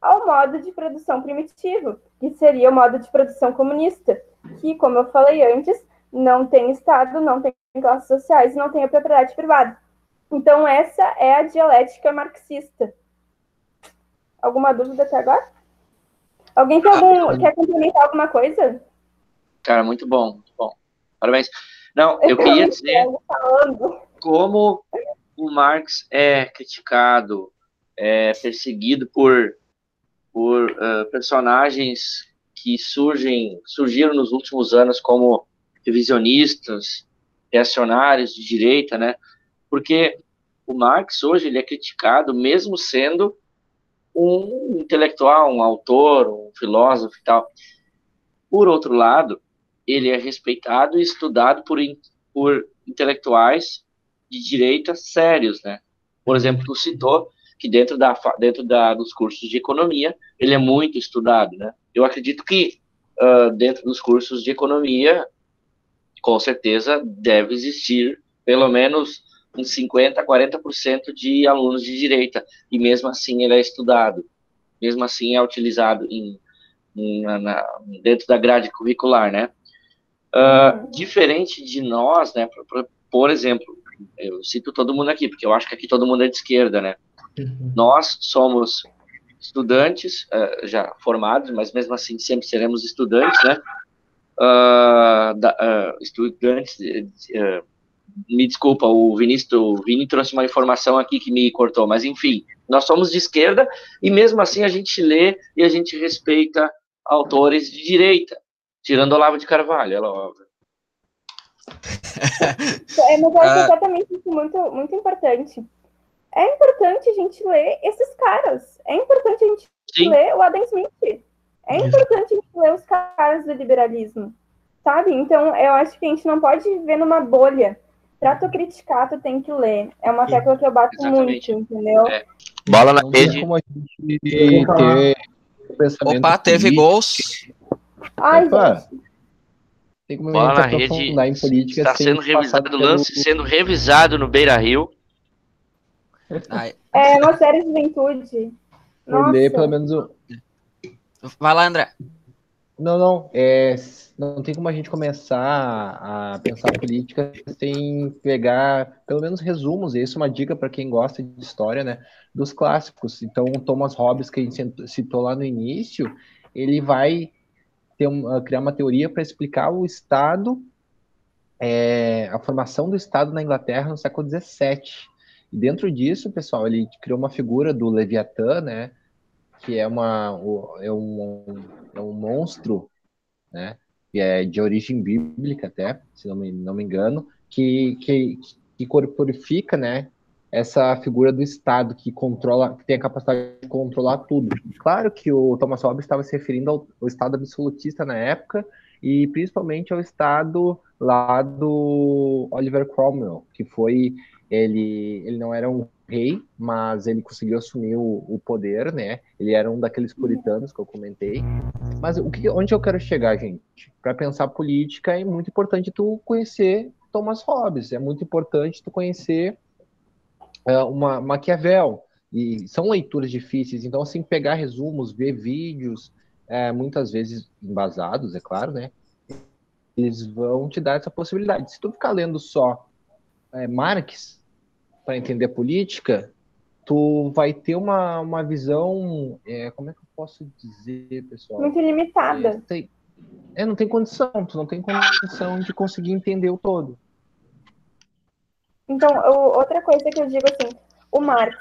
Speaker 4: ao modo de produção primitivo, que seria o modo de produção comunista, que, como eu falei antes, não tem Estado, não tem classes sociais, não tem a propriedade privada. Então, essa é a dialética marxista. Alguma dúvida até agora? Alguém tem algum, quer complementar alguma coisa?
Speaker 5: Cara, muito bom, muito bom. Parabéns. Não, eu (laughs) queria dizer como o Marx é criticado, é perseguido por por uh, personagens que surgem, surgiram nos últimos anos como revisionistas, reacionários de direita, né? Porque o Marx hoje ele é criticado mesmo sendo um intelectual, um autor, um filósofo e tal. Por outro lado, ele é respeitado e estudado por, por intelectuais de direita sérios, né? Por exemplo, tu citou que dentro, da, dentro da, dos cursos de economia, ele é muito estudado, né? Eu acredito que uh, dentro dos cursos de economia, com certeza deve existir pelo menos uns 50%, 40% de alunos de direita, e mesmo assim ele é estudado, mesmo assim é utilizado em, em na, dentro da grade curricular, né? Uh, diferente de nós, né, por, por, por exemplo, eu cito todo mundo aqui, porque eu acho que aqui todo mundo é de esquerda, né? Uhum. Nós somos estudantes uh, já formados, mas mesmo assim sempre seremos estudantes, né? Uh, da, uh, estudantes, me desculpa, o Vinícius, o Vini trouxe uma informação aqui que me cortou, mas enfim, nós somos de esquerda e mesmo assim a gente lê e a gente respeita autores de direita, tirando Olavo de Carvalho, é óbvio. (laughs)
Speaker 4: é, mas eu acho exatamente isso muito, muito importante é importante a gente ler esses caras. É importante a gente Sim. ler o Adam Smith. É importante a gente ler os caras do liberalismo. Sabe? Então, eu acho que a gente não pode viver numa bolha. Pra tu criticar, tu tem que ler. É uma tecla que eu bato Exatamente. muito, entendeu? É.
Speaker 5: Bola na rede. Como a gente
Speaker 2: ter Opa, teve gols.
Speaker 4: Ai, Opa. gente.
Speaker 5: Tem como Bola na rede. Em política está sendo revisado no lance, pelo... sendo revisado no Beira Rio.
Speaker 4: É uma série de juventude.
Speaker 6: Por ler, pelo menos.
Speaker 2: Vai lá, André.
Speaker 6: Não, não. É, não tem como a gente começar a pensar política sem pegar pelo menos resumos. Isso é uma dica para quem gosta de história, né? Dos clássicos. Então, Thomas Hobbes, que a gente citou lá no início, ele vai um, criar uma teoria para explicar o Estado, é, a formação do Estado na Inglaterra no século XVII. E dentro disso, pessoal, ele criou uma figura do Leviatã, né? Que é, uma, é, um, é um monstro, né? Que é de origem bíblica até, se não me, não me engano, que, que, que corporifica, né? essa figura do Estado que controla, que tem a capacidade de controlar tudo. Claro que o Thomas Hobbes estava se referindo ao, ao Estado absolutista na época e principalmente ao Estado lá do Oliver Cromwell, que foi ele, ele não era um rei, mas ele conseguiu assumir o, o poder, né? Ele era um daqueles puritanos que eu comentei. Mas o que, onde eu quero chegar, gente? Para pensar política é muito importante tu conhecer Thomas Hobbes, é muito importante tu conhecer é, uma Maquiavel, e são leituras difíceis, então, assim, pegar resumos, ver vídeos, é, muitas vezes embasados, é claro, né? Eles vão te dar essa possibilidade. Se tu ficar lendo só é, Marx para entender política, tu vai ter uma, uma visão, é, como é que eu posso dizer, pessoal?
Speaker 4: Muito limitada. É,
Speaker 6: tem, é, não tem condição, tu não tem condição de conseguir entender o todo.
Speaker 4: Então, eu, outra coisa que eu digo assim, o Marx,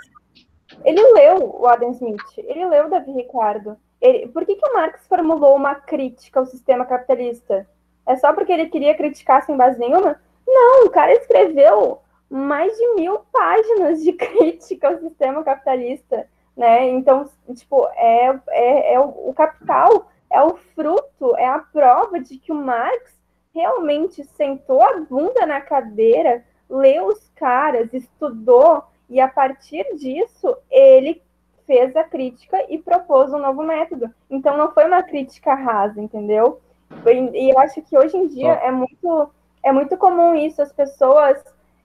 Speaker 4: ele leu o Adam Smith, ele leu o Davi Ricardo. Ele, por que, que o Marx formulou uma crítica ao sistema capitalista? É só porque ele queria criticar sem base nenhuma? Não, o cara escreveu mais de mil páginas de (laughs) crítica ao sistema capitalista, né? Então, tipo, é, é, é o, o capital é o fruto, é a prova de que o Marx realmente sentou a bunda na cadeira leu os caras, estudou, e a partir disso ele fez a crítica e propôs um novo método. Então não foi uma crítica rasa, entendeu? E eu acho que hoje em dia é muito é muito comum isso, as pessoas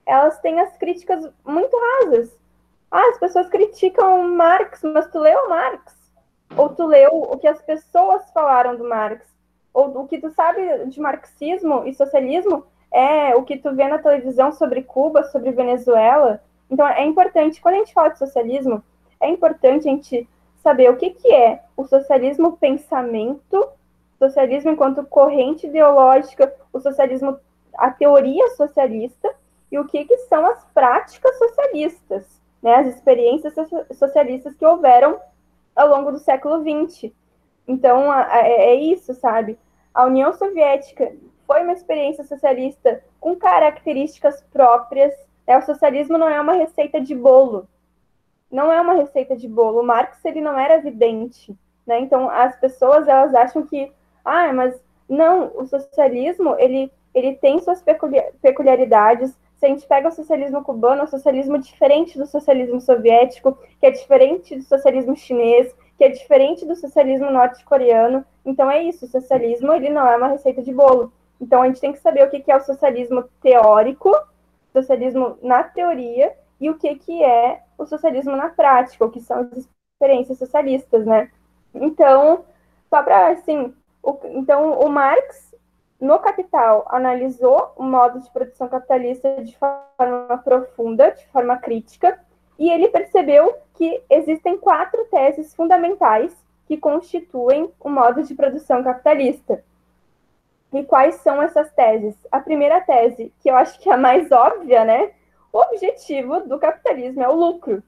Speaker 4: elas têm as críticas muito rasas. Ah, as pessoas criticam Marx, mas tu leu Marx? Ou tu leu o que as pessoas falaram do Marx? Ou o que tu sabe de marxismo e socialismo é o que tu vê na televisão sobre Cuba, sobre Venezuela. Então é importante, quando a gente fala de socialismo, é importante a gente saber o que, que é o socialismo pensamento, socialismo enquanto corrente ideológica, o socialismo, a teoria socialista, e o que, que são as práticas socialistas, né, as experiências socialistas que houveram ao longo do século XX. Então, é, é isso, sabe? A União Soviética foi uma experiência socialista com características próprias. É, o socialismo não é uma receita de bolo. Não é uma receita de bolo. O Marx ele não era evidente. Né? Então, as pessoas elas acham que, ah, mas não, o socialismo ele, ele tem suas peculiaridades. Se a gente pega o socialismo cubano, é um socialismo diferente do socialismo soviético, que é diferente do socialismo chinês, que é diferente do socialismo norte-coreano. Então é isso, o socialismo ele não é uma receita de bolo. Então, a gente tem que saber o que é o socialismo teórico, socialismo na teoria, e o que, que é o socialismo na prática, o que são as experiências socialistas, né? Então, só para, assim, o, então, o Marx, no Capital, analisou o modo de produção capitalista de forma profunda, de forma crítica, e ele percebeu que existem quatro teses fundamentais que constituem o modo de produção capitalista. E quais são essas teses? A primeira tese, que eu acho que é a mais óbvia, né? O objetivo do capitalismo é o lucro.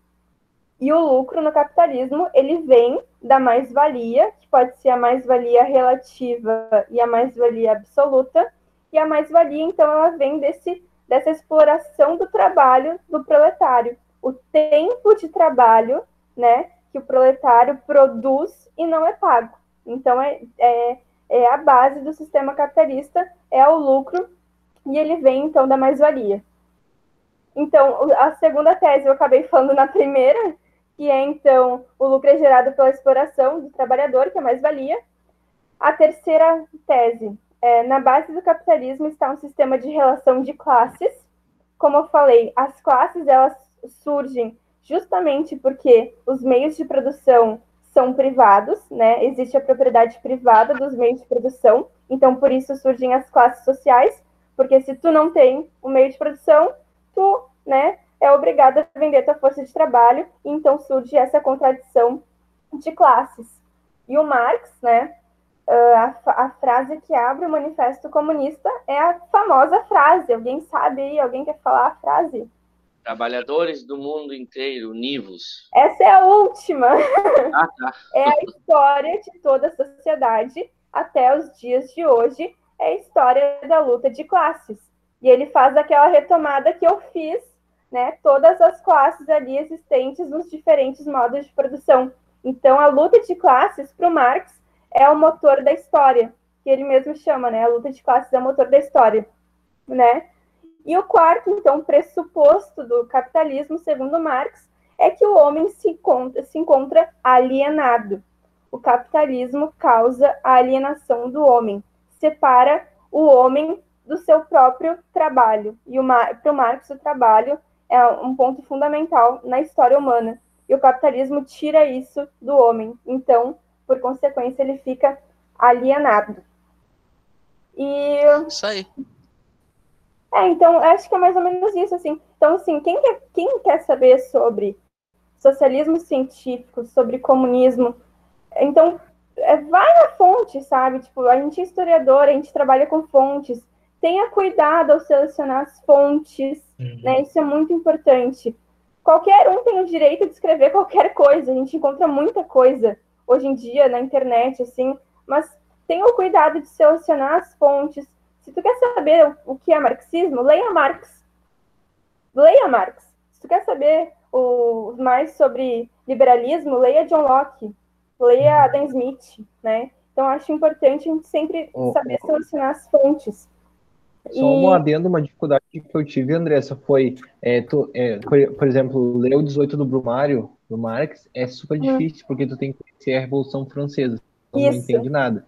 Speaker 4: E o lucro no capitalismo, ele vem da mais-valia, que pode ser a mais-valia relativa e a mais-valia absoluta. E a mais-valia, então, ela vem desse, dessa exploração do trabalho do proletário. O tempo de trabalho, né, que o proletário produz e não é pago. Então, é, é é a base do sistema capitalista, é o lucro, e ele vem, então, da mais-valia. Então, a segunda tese eu acabei falando na primeira, que é, então, o lucro é gerado pela exploração do trabalhador, que é mais-valia. A terceira tese, é, na base do capitalismo está um sistema de relação de classes. Como eu falei, as classes, elas surgem justamente porque os meios de produção são privados, né? Existe a propriedade privada dos meios de produção, então por isso surgem as classes sociais, porque se tu não tem o meio de produção, tu, né, é obrigado a vender tua força de trabalho, e então surge essa contradição de classes. E o Marx, né, a, a, frase que abre o Manifesto Comunista é a famosa frase. Alguém sabe aí? Alguém quer falar a frase?
Speaker 5: Trabalhadores do mundo inteiro, univos.
Speaker 4: Essa é a última. (laughs) Ah, tá. é a história de toda a sociedade até os dias de hoje. É a história da luta de classes. E ele faz aquela retomada que eu fiz, né? Todas as classes ali existentes nos diferentes modos de produção. Então, a luta de classes, para o Marx, é o motor da história, que ele mesmo chama, né? A luta de classes é o motor da história, né? E o quarto, então, pressuposto do capitalismo, segundo Marx, é que o homem se encontra, se encontra alienado. O capitalismo causa a alienação do homem, separa o homem do seu próprio trabalho. E para o Marx, o trabalho é um ponto fundamental na história humana. E o capitalismo tira isso do homem. Então, por consequência, ele fica alienado. E.
Speaker 2: Isso aí.
Speaker 4: É, então, acho que é mais ou menos isso, assim. Então, assim, quem quer, quem quer saber sobre socialismo científico, sobre comunismo, então, é, vai na fonte, sabe? Tipo, a gente é historiador, a gente trabalha com fontes. Tenha cuidado ao selecionar as fontes, uhum. né? Isso é muito importante. Qualquer um tem o direito de escrever (laughs) qualquer coisa, a gente encontra muita coisa hoje em dia na internet, assim, mas tenha o cuidado de selecionar as fontes. Se tu quer saber o que é marxismo, leia Marx. Leia Marx. Se tu quer saber o, mais sobre liberalismo, leia John Locke, leia Adam Smith, né? Então, acho importante a gente sempre saber selecionar as fontes.
Speaker 6: Só e... um adendo, uma dificuldade que eu tive, Andressa, foi, é, tu, é, por, por, exemplo, ler o 18 do Brumário, do Marx, é super hum. difícil, porque tu tem que conhecer a Revolução Francesa, tu não entende nada.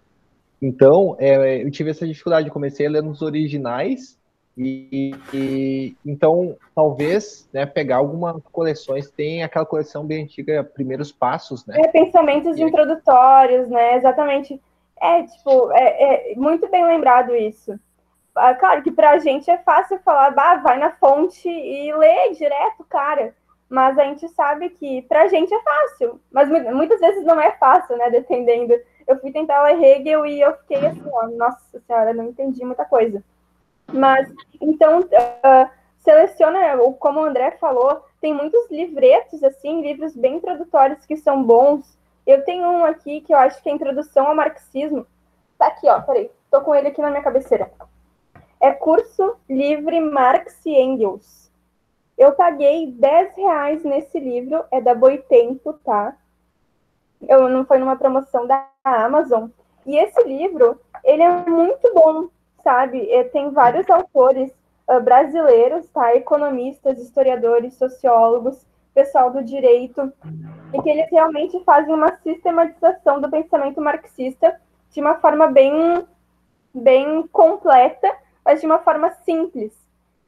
Speaker 6: Então, é, eu tive essa dificuldade, comecei a ler nos originais, e, e, então talvez né, pegar algumas coleções tem aquela coleção bem antiga primeiros passos né
Speaker 4: é, pensamentos e... introdutórios né exatamente é tipo é, é, muito bem lembrado isso claro que para a gente é fácil falar bah, vai na fonte e lê direto cara mas a gente sabe que para a gente é fácil mas muitas vezes não é fácil né dependendo eu fui tentar ler Hegel e eu fiquei assim ó, nossa senhora não entendi muita coisa mas, então, uh, seleciona, como o André falou, tem muitos livretos, assim, livros bem introdutórios que são bons. Eu tenho um aqui que eu acho que é Introdução ao Marxismo. Tá aqui, ó, peraí, tô com ele aqui na minha cabeceira. É curso livre Marx e Engels. Eu paguei 10 reais nesse livro, é da Boitempo, tá? Eu não foi numa promoção da Amazon. E esse livro, ele é muito bom, sabe? É, tem vários autores uh, brasileiros, tá? Economistas, historiadores, sociólogos, pessoal do direito, e que eles realmente fazem uma sistematização do pensamento marxista de uma forma bem, bem completa, mas de uma forma simples.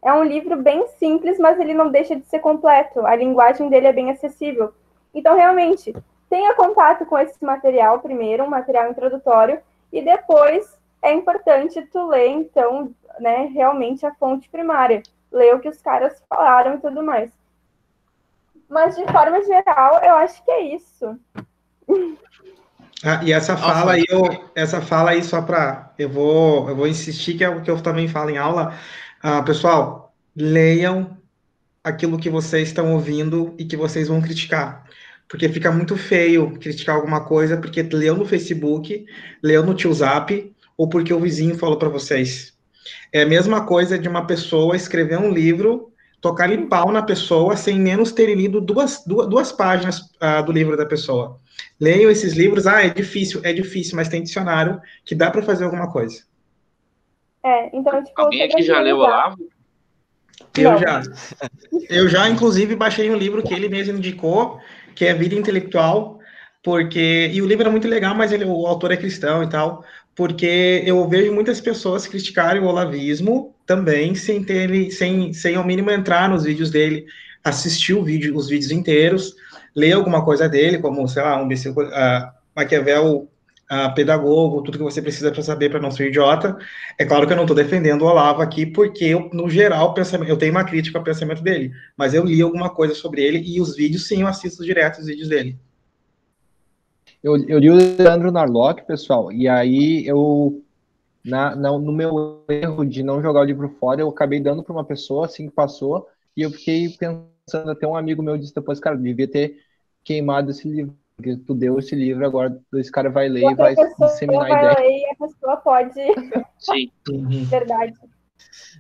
Speaker 4: É um livro bem simples, mas ele não deixa de ser completo. A linguagem dele é bem acessível. Então, realmente, tenha contato com esse material primeiro, um material introdutório, e depois é importante tu ler, então, né, realmente a fonte primária. Ler o que os caras falaram e tudo mais. Mas, de forma geral, eu acho que é isso. (laughs)
Speaker 3: Ah, e essa fala aí, eu, essa fala aí, só para. Eu vou, eu vou insistir, que é o que eu também falo em aula. Ah, pessoal, leiam aquilo que vocês estão ouvindo e que vocês vão criticar. Porque fica muito feio criticar alguma coisa, porque leu no Facebook, leu no Zap, ou porque o vizinho falou para vocês. É a mesma coisa de uma pessoa escrever um livro, tocar em pau na pessoa, sem menos ter lido duas, duas, duas páginas uh, do livro da pessoa. Leiam esses livros, ah, é difícil, é difícil, mas tem dicionário que dá para fazer alguma coisa.
Speaker 4: É, então, tipo,
Speaker 5: Alguém aqui já leu o Olavo?
Speaker 3: Eu Não. já. Eu já, inclusive, baixei um livro que ele mesmo indicou, que é Vida Intelectual, porque. E o livro é muito legal, mas ele, o autor é cristão e tal porque eu vejo muitas pessoas criticarem o olavismo também sem ter sem, sem ao mínimo entrar nos vídeos dele, assistir o vídeo, os vídeos inteiros, ler alguma coisa dele, como, sei lá, um uh, Maquiavel uh, pedagogo, tudo que você precisa para saber para não ser idiota. É claro que eu não estou defendendo o Olavo aqui, porque eu, no geral, eu tenho uma crítica ao pensamento dele, mas eu li alguma coisa sobre ele e os vídeos, sim, eu assisto direto os vídeos dele.
Speaker 6: Eu, eu li o Leandro Narlock, pessoal, e aí eu, na, na, no meu erro de não jogar o livro fora, eu acabei dando para uma pessoa, assim que passou, e eu fiquei pensando, até um amigo meu disse depois, cara, devia ter queimado esse livro, porque tu deu esse livro, agora esse cara vai ler e vai disseminar
Speaker 4: a ideia. Ler e a pessoa pode.
Speaker 5: Sim. (laughs)
Speaker 4: Verdade.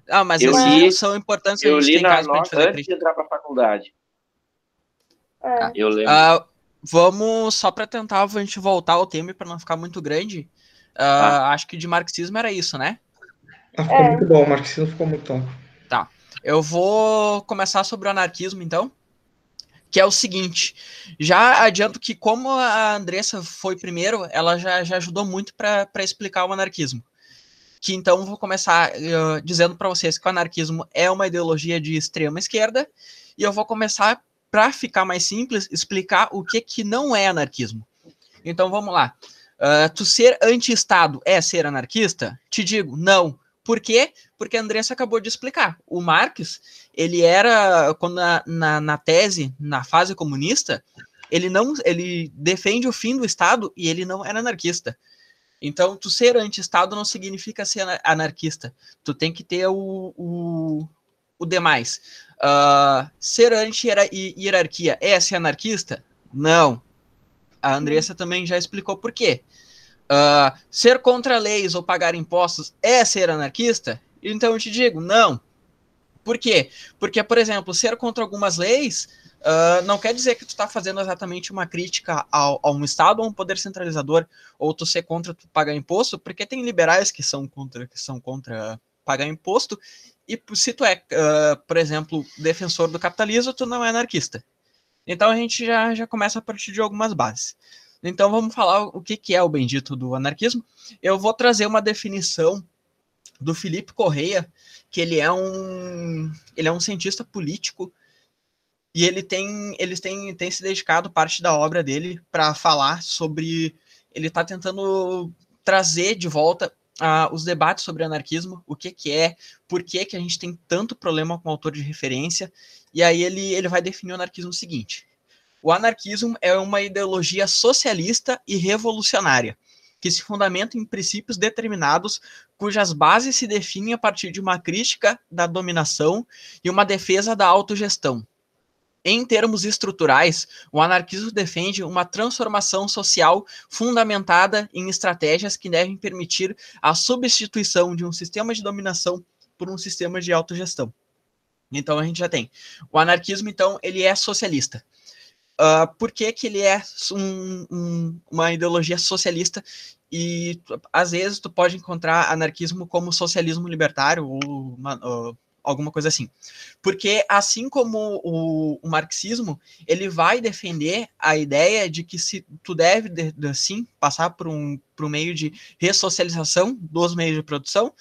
Speaker 2: Ah, mas eu li, são importantes
Speaker 5: eu li na nota antes de entrar para a faculdade.
Speaker 4: É.
Speaker 5: Eu lembro.
Speaker 2: Uh, vamos, só para tentar a gente voltar ao tema para não ficar muito grande. Uh, ah. Acho que de marxismo era isso, né?
Speaker 3: Ah, ficou é. muito bom, o marxismo ficou muito bom.
Speaker 2: Tá. Eu vou começar sobre o anarquismo, então. Que é o seguinte: já adianto que, como a Andressa foi primeiro, ela já, já ajudou muito para explicar o anarquismo. Que então vou começar uh, dizendo para vocês que o anarquismo é uma ideologia de extrema esquerda, e eu vou começar para ficar mais simples, explicar o que, que não é anarquismo. Então vamos lá. Uh, tu ser anti-Estado é ser anarquista? Te digo, não. Por quê? Porque a Andressa acabou de explicar. O Marx, ele era, quando na, na, na, tese, na fase comunista, ele não, ele defende o fim do Estado e ele não era anarquista. Então, tu ser anti-Estado não significa ser anarquista. Tu tem que ter o, o, o demais. Uh, ser anti-hierarquia é ser anarquista? Não. A Andressa também já explicou por quê. Uh, ser contra leis ou pagar impostos é ser anarquista? Então eu te digo, não. Por quê? Porque, por exemplo, ser contra algumas leis uh, não quer dizer que tu está fazendo exatamente uma crítica ao, a um Estado ou um poder centralizador, ou tu ser contra tu pagar imposto, porque tem liberais que são contra, que são contra pagar imposto, e se tu é, uh, por exemplo, defensor do capitalismo, tu não é anarquista. Então a gente já, já começa a partir de algumas bases. Então vamos falar o que, que é o bendito do anarquismo. Eu vou trazer uma definição do Felipe Correia, que ele é um, ele é um cientista político e ele tem, eles têm, tem se dedicado parte da obra dele para falar sobre. Ele está tentando trazer de volta uh, os debates sobre anarquismo, o que, que é, por que, que a gente tem tanto problema com o autor de referência, e aí ele, ele vai definir o anarquismo seguinte: o anarquismo é uma ideologia socialista e revolucionária, que se fundamenta em princípios determinados, cujas bases se definem a partir de uma crítica da dominação e uma defesa da autogestão em termos estruturais, o anarquismo defende uma transformação social fundamentada em estratégias que devem permitir a substituição de um sistema de dominação por um sistema de autogestão. Então a gente já tem. O anarquismo, então, ele é socialista. Uh, por que, que ele é um, um, uma ideologia socialista? E às vezes tu pode encontrar anarquismo como socialismo libertário ou uma, uh, alguma coisa assim. Porque assim como o, o, marxismo, ele vai defender a ideia de que se tu deve, de, de, sim, passar por um, por um meio de ressocialização dos meios de produção,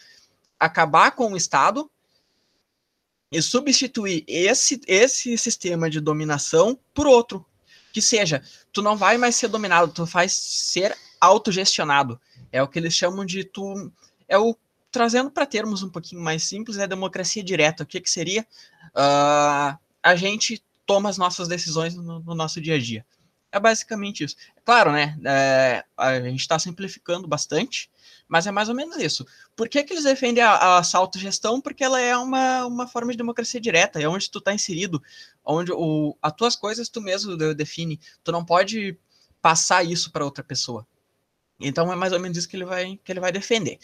Speaker 2: acabar com o Estado e substituir esse, esse sistema de dominação por outro. Que seja, tu não vai mais ser dominado, tu vai ser autogestionado. É o que eles chamam de tu. É o trazendo para termos um pouquinho mais simples, é democracia direta. O que, que seria? Uh, a gente toma as nossas decisões no, no, nosso dia a dia. É basicamente isso. Claro, né? É, a gente está simplificando bastante, mas é mais ou menos isso. Por que, que eles defendem a, a autogestão? Porque ela é uma, uma forma de democracia direta, é onde tu está inserido, onde o, as tuas coisas tu mesmo define. Tu não pode passar isso para outra pessoa. Então é mais ou menos isso que ele vai, que ele vai defender.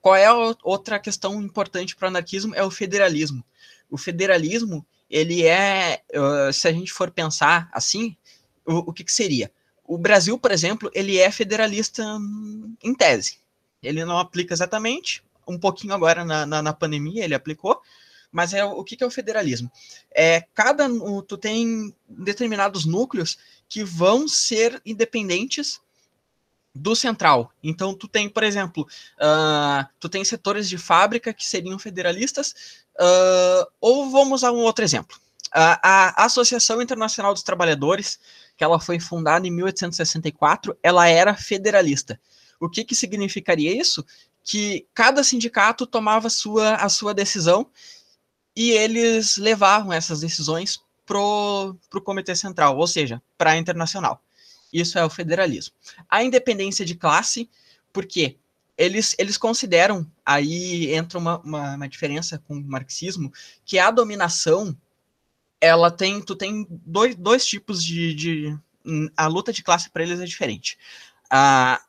Speaker 2: Qual é a outra questão importante para o anarquismo? É o federalismo. O federalismo, ele é, se a gente for pensar assim, o, o que, que seria? O Brasil, por exemplo, ele é federalista em tese. Ele não aplica exatamente, um pouquinho agora na, na, na pandemia ele aplicou, mas é o que, que é o federalismo? É cada tu tem determinados núcleos que vão ser independentes do central. Então, tu tem, por exemplo, uh, tu tem setores de fábrica que seriam federalistas, uh, ou vamos a um outro exemplo. Uh, a Associação Internacional dos Trabalhadores, que ela foi fundada em 1864, ela era federalista. O que, que significaria isso? Que cada sindicato tomava sua, a sua decisão e eles levavam essas decisões para o Comitê Central, ou seja, para a Internacional. Isso é o federalismo. A independência de classe, porque eles, eles consideram, aí entra uma, uma, uma diferença com o marxismo, que a dominação, ela tem, tu tem dois, dois tipos de, de a luta de classe para eles é diferente. A,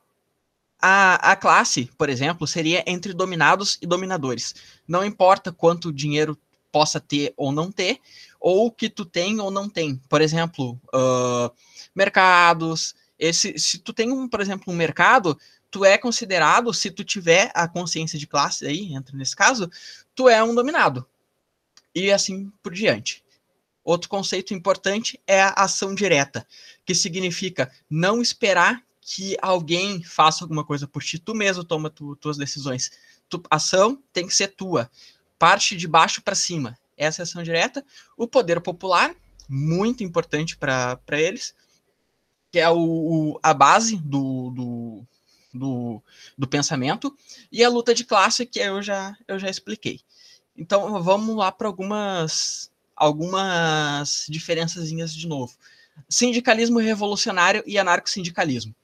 Speaker 2: a, a classe, por exemplo, seria entre dominados e dominadores. Não importa quanto dinheiro possa ter ou não ter, ou que tu tem ou não tem. Por exemplo, uh, mercados. Esse, se tu tem, um, por exemplo, um mercado, tu é considerado, se tu tiver a consciência de classe aí, entra nesse caso, tu é um dominado. E assim por diante. Outro conceito importante é a ação direta, que significa não esperar que alguém faça alguma coisa por ti, tu mesmo toma tu, tuas decisões. Tu, ação tem que ser tua, parte de baixo para cima. Essa é a ação direta. O poder popular, muito importante para eles, que é o, o a base do, do, do, do, pensamento, e a luta de classe, que eu já, eu já expliquei. Então, vamos lá para algumas, algumas diferençazinhas de novo. Sindicalismo revolucionário e anarco-sindicalismo.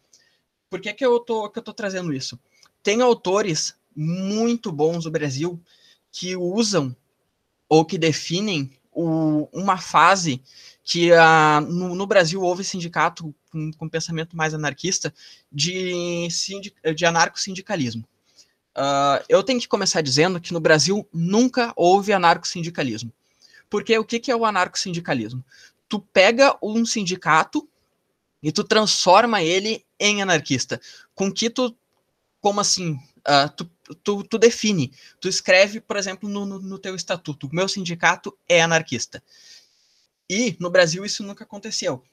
Speaker 2: Por que, que, eu tô, que eu tô trazendo isso? Tem autores muito bons no Brasil que usam ou que definem o, uma fase que uh, no, no, Brasil houve sindicato com, com pensamento mais anarquista de, de anarco-sindicalismo. Uh, eu tenho que começar dizendo que no Brasil nunca houve anarco-sindicalismo. Porque o que, que é o anarco-sindicalismo? Tu pega um sindicato e tu transforma ele em anarquista. Com que tu, como assim, uh, tu, tu, tu, define, tu escreve, por exemplo, no, no, no teu estatuto, meu sindicato é anarquista. E no Brasil isso nunca aconteceu.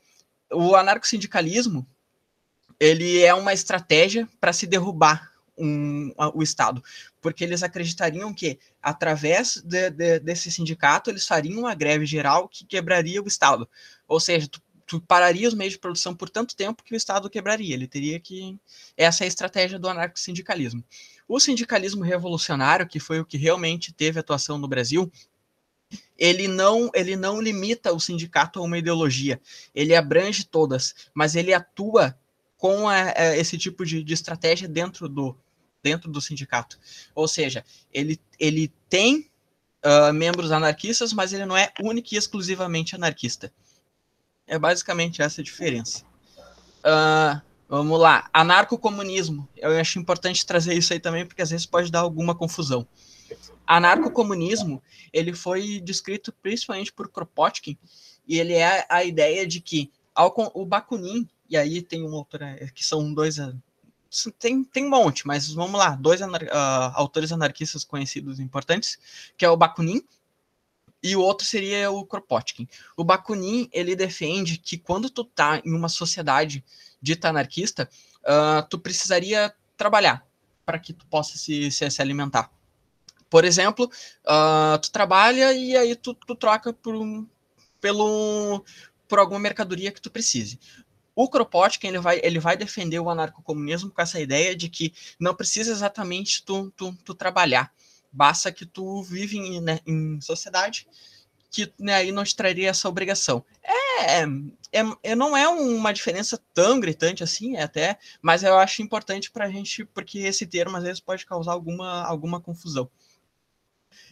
Speaker 2: O anarco-sindicalismo, ele é uma estratégia para se derrubar um, o Estado, porque eles acreditariam que, através de, de, desse sindicato, eles fariam uma greve geral que quebraria o Estado. Ou seja, tu tu pararia os meios de produção por tanto tempo que o Estado quebraria. Ele teria que. Essa é a estratégia do anarco-sindicalismo. O sindicalismo revolucionário, que foi o que realmente teve atuação no Brasil, ele não, ele não limita o sindicato a uma ideologia. Ele abrange todas, mas ele atua com a, a, esse tipo de, de estratégia dentro do, dentro do sindicato. Ou seja, ele, ele tem uh, membros anarquistas, mas ele não é único e exclusivamente anarquista. É basicamente essa a diferença. Uh, vamos lá. Anarcocomunismo. Eu acho importante trazer isso aí também, porque às vezes pode dar alguma confusão. Anarcocomunismo, ele foi descrito principalmente por Kropotkin, e ele é a ideia de que ao, o Bakunin, e aí tem um autor é, que são dois tem, tem um monte, mas vamos lá, dois anar, uh, autores anarquistas conhecidos importantes, que é o Bakunin e o outro seria o Kropotkin. O Bakunin, ele defende que quando tu tá em uma sociedade dita anarquista, uh, tu precisaria trabalhar para que tu possa se, se, se alimentar. Por exemplo, uh, tu trabalha e aí tu, tu troca por, um, pelo, por alguma mercadoria que tu precise. O Kropotkin ele vai, ele vai defender o anarcocomunismo com essa ideia de que não precisa exatamente tu, tu, tu trabalhar, Basta que tu vive em, né, em sociedade que né, aí não te traria essa obrigação. É, é, é, não é uma diferença tão gritante assim, é até, mas eu acho importante para a gente, porque esse termo às vezes pode causar alguma, alguma confusão.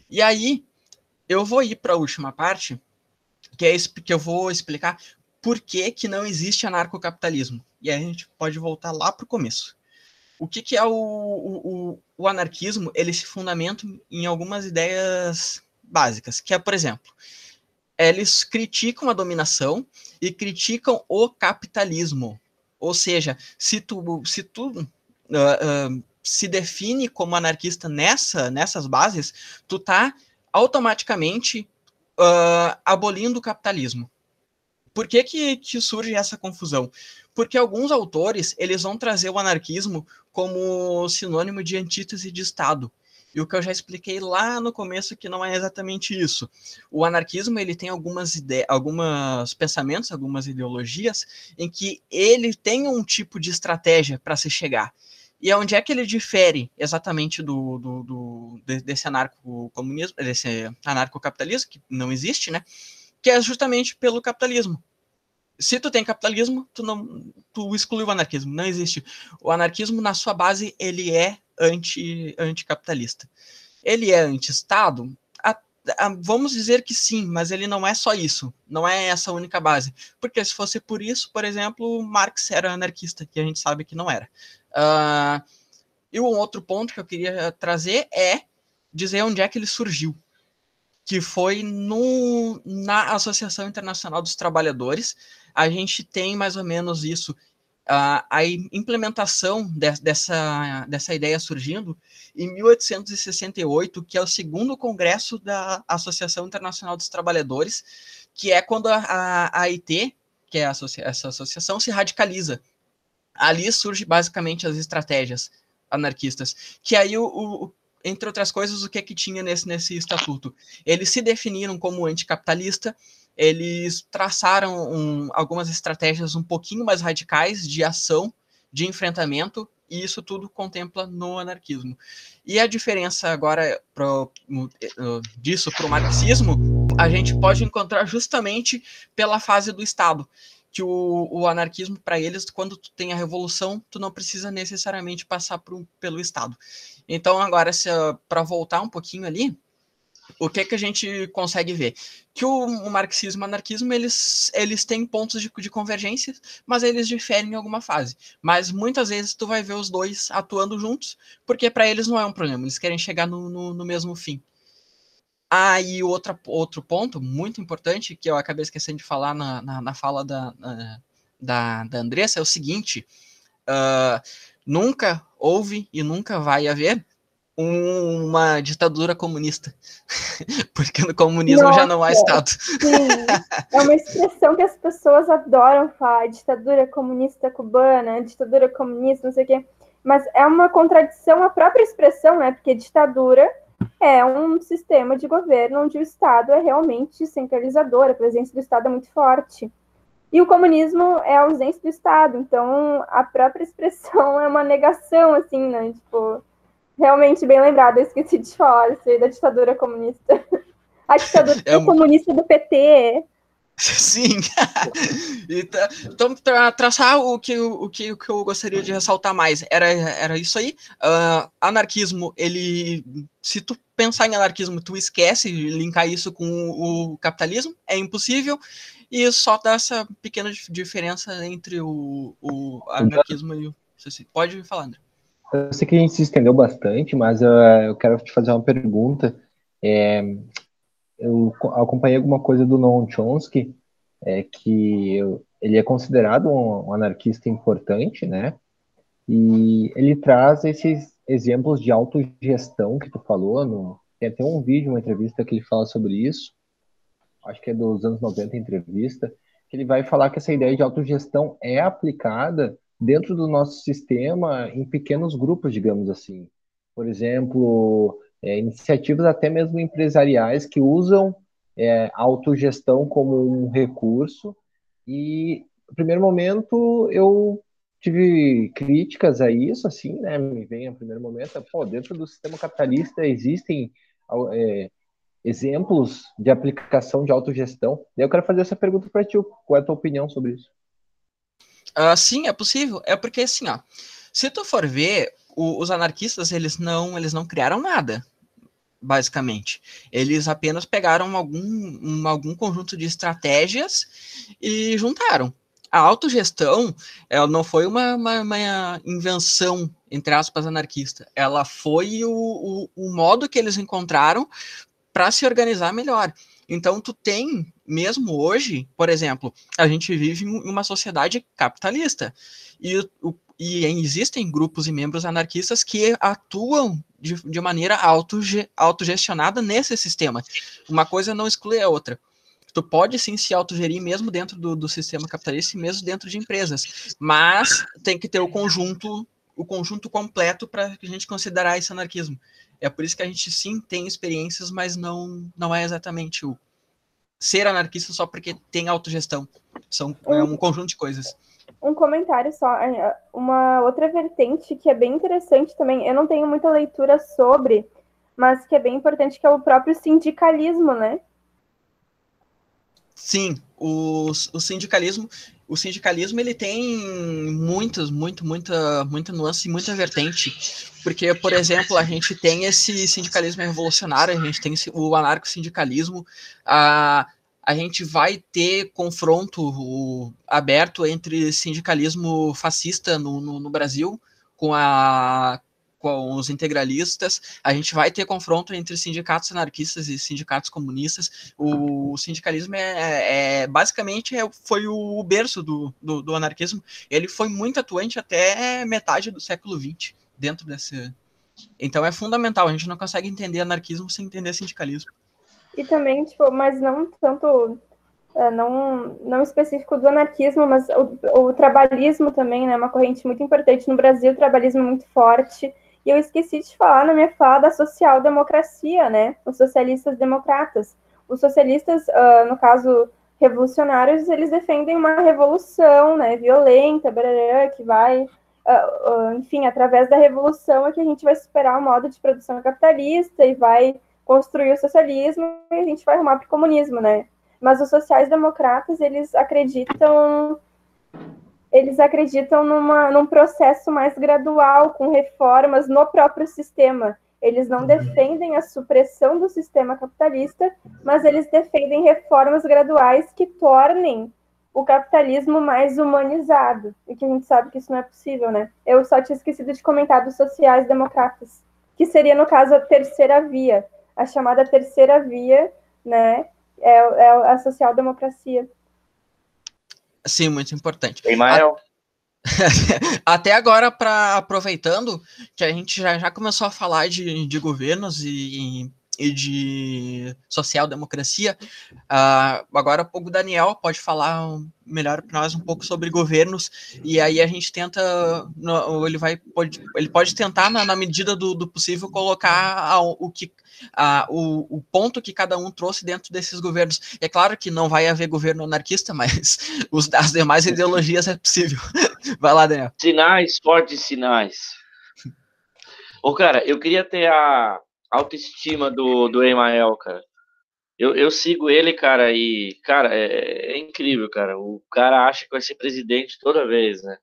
Speaker 2: E aí, eu vou ir para a última parte, que é isso que eu vou explicar por que, que não existe anarcocapitalismo. E aí a gente pode voltar lá para o começo. O que, que é o, o, o, anarquismo? Ele se fundamenta em algumas ideias básicas, que é, por exemplo, eles criticam a dominação e criticam o capitalismo. Ou seja, se tu, se tu uh, uh, se define como anarquista nessa, nessas bases, tu tá automaticamente uh, abolindo o capitalismo. Por que, que, que surge essa confusão? Porque alguns autores eles vão trazer o anarquismo como sinônimo de antítese de Estado. E o que eu já expliquei lá no começo que não é exatamente isso. O anarquismo ele tem algumas ideias, alguns pensamentos, algumas ideologias em que ele tem um tipo de estratégia para se chegar. E onde é que ele difere exatamente do, do, do desse anarco-comunismo, desse anarco-capitalismo, que não existe, né? Que é justamente pelo capitalismo. se tu tem capitalismo, tu não tu exclui o anarquismo, não existe. O anarquismo na sua base ele é anti anticapitalista. Ele é anti-estado? Vamos dizer que sim, mas ele não é só isso, não é essa única base. Porque se fosse por isso, por exemplo, Marx era anarquista, que a gente sabe que não era. Uh, e um outro ponto que eu queria trazer é dizer onde é que ele surgiu que foi no, na Associação Internacional dos Trabalhadores. A gente tem mais ou menos isso, a, implementação de, dessa, dessa ideia surgindo em 1868, que é o segundo congresso da Associação Internacional dos Trabalhadores, que é quando a, a, a AIT, que é associa essa associação, se radicaliza. Ali surge basicamente as estratégias anarquistas, que aí o, o, entre outras coisas, o que é que tinha nesse, nesse estatuto? Eles se definiram como anticapitalista, eles traçaram um, algumas estratégias um pouquinho mais radicais de ação, de enfrentamento, e isso tudo contempla no anarquismo. E a diferença agora pro, disso para o marxismo, a gente pode encontrar justamente pela fase do Estado que o, o anarquismo, para eles, quando tu tem a revolução, tu não precisa necessariamente passar por, pelo Estado. Então, agora, para voltar um pouquinho ali, o que que a gente consegue ver? Que o, o marxismo e o anarquismo, eles, eles têm pontos de, de convergência, mas eles diferem em alguma fase. Mas muitas vezes tu vai ver os dois atuando juntos, porque para eles não é um problema, eles querem chegar no, no, no mesmo fim. Ah, e outra, outro ponto muito importante, que eu acabei esquecendo de falar na, na, na fala da, na, da, da Andressa, é o seguinte: uh, nunca houve e nunca vai haver uma ditadura comunista. (laughs) Porque no comunismo Nossa, já não há Estado.
Speaker 4: Sim. (laughs) É uma expressão que as pessoas adoram falar, ditadura comunista cubana, ditadura comunista, não sei o quê. Mas é uma contradição a própria expressão, né? Porque ditadura é um sistema de governo onde o Estado é realmente centralizador, a presença do Estado é muito forte. E o comunismo é a ausência do Estado, então a própria (laughs) expressão é uma negação, assim, né? Tipo, realmente bem lembrado, eu esqueci de falar isso aí da ditadura comunista. A ditadura é comunista do PT.
Speaker 2: Sim. (laughs) então, para traçar o que, o, que, o que eu gostaria de ressaltar mais, era, era isso aí. Uh, anarquismo, ele. Se tu pensar em anarquismo, tu esquece linkar isso com o, o capitalismo, é impossível. E só dá essa pequena diferença entre o, o anarquismo e o. Pode falar, André.
Speaker 6: Eu sei que a gente se estendeu bastante, mas uh, eu quero te fazer uma pergunta. É, eu acompanhei alguma coisa do Noam Chomsky, é, que eu, ele é considerado um, um, anarquista importante, né? E ele traz esses exemplos de autogestão que tu falou. No, tem até um vídeo, uma entrevista que ele fala sobre isso. Acho que é dos anos 90 entrevista. Que ele vai falar que essa ideia de autogestão é aplicada dentro do nosso sistema em pequenos grupos, digamos assim. Por exemplo, é, iniciativas até mesmo empresariais que usam é, autogestão como um recurso. E, no primeiro momento, eu tive críticas a isso, assim, né? Me vem no primeiro momento, pô, dentro do sistema capitalista existem é, exemplos de aplicação de autogestão. Daí eu quero fazer essa pergunta para ti, qual é a tua opinião sobre isso?
Speaker 2: Uh, sim, é possível. É porque, assim, ó, se tu for ver, o, os anarquistas, eles não, eles não criaram nada basicamente. Eles apenas pegaram algum, um, algum conjunto de estratégias e juntaram. A autogestão ela não foi uma, uma, uma invenção, entre aspas, anarquista. Ela foi o, o, o modo que eles encontraram para se organizar melhor. Então, tu tem, mesmo hoje, por exemplo, a gente vive em uma sociedade capitalista. E e existem grupos e membros anarquistas que atuam de, de maneira autoge, autogestionada nesse sistema. Uma coisa não exclui a outra. Tu pode sim se autogerir mesmo dentro do, do sistema capitalista e mesmo dentro de empresas, mas tem que ter o conjunto, o conjunto completo para a gente considerar esse anarquismo. É por isso que a gente sim tem experiências, mas não, não é exatamente o ser anarquista só porque tem autogestão. São é um conjunto de coisas
Speaker 4: um comentário só, é, uma outra vertente que é bem interessante também, eu não tenho muita leitura sobre, mas que é bem importante, que é o próprio sindicalismo, né?
Speaker 2: Sim, o, o sindicalismo, o sindicalismo ele tem muitas, muito, muita, muita nuance e muita vertente, porque, por exemplo, a gente tem esse sindicalismo revolucionário, a gente tem o anarco-sindicalismo, a, a gente vai ter confronto aberto entre sindicalismo fascista no, no, no Brasil, com a com os integralistas, a gente vai ter confronto entre sindicatos anarquistas e sindicatos comunistas. O sindicalismo é, é, é basicamente é, foi o berço do, do, do, anarquismo. Ele foi muito atuante até metade do século XX dentro desse. Então é fundamental. A gente não consegue entender anarquismo sem entender sindicalismo.
Speaker 4: E também, tipo, mas não tanto é, não, não específico do anarquismo, mas o, o, trabalhismo também, né, uma corrente muito importante no Brasil, o trabalhismo muito forte, e eu esqueci de falar na minha fala da social-democracia, né? Os socialistas democratas. Os socialistas, uh, no caso revolucionários, eles defendem uma revolução, né? Violenta, que vai, uh, uh, enfim, através da revolução é que a gente vai superar o modo de produção capitalista e vai construir o socialismo e a gente vai arrumar para o comunismo, né? Mas os sociais-democratas, eles acreditam eles acreditam numa, num processo mais gradual, com reformas no próprio sistema. Eles não uhum. defendem a supressão do sistema capitalista, mas eles defendem reformas graduais que tornem o capitalismo mais humanizado. E que a gente sabe que isso não é possível, né? Eu só tinha esquecido de comentar dos sociais-democratas, que seria, no caso, a terceira via. A chamada terceira via, né? É, é a social-democracia.
Speaker 2: Sim, muito importante.
Speaker 5: Emael. (laughs)
Speaker 2: Até agora, para aproveitando que a gente já, já começou a falar de, de governos e, e de social-democracia, uh, agora o Daniel pode falar melhor para nós um pouco sobre governos, e aí a gente tenta, ele vai, pode, ele pode tentar, na, na medida do, do possível, colocar o que a, o, o, ponto que cada um trouxe dentro desses governos. É claro que não vai haver governo anarquista, mas (laughs) os, as demais ideologias é possível. (laughs) Vai lá, Daniel.
Speaker 5: Sinais, fortes sinais. Ô, cara, eu queria ter a autoestima do, do Emael, cara. Eu, eu sigo ele, cara, e, cara, é, é incrível, cara. O cara acha que vai ser presidente toda vez, né?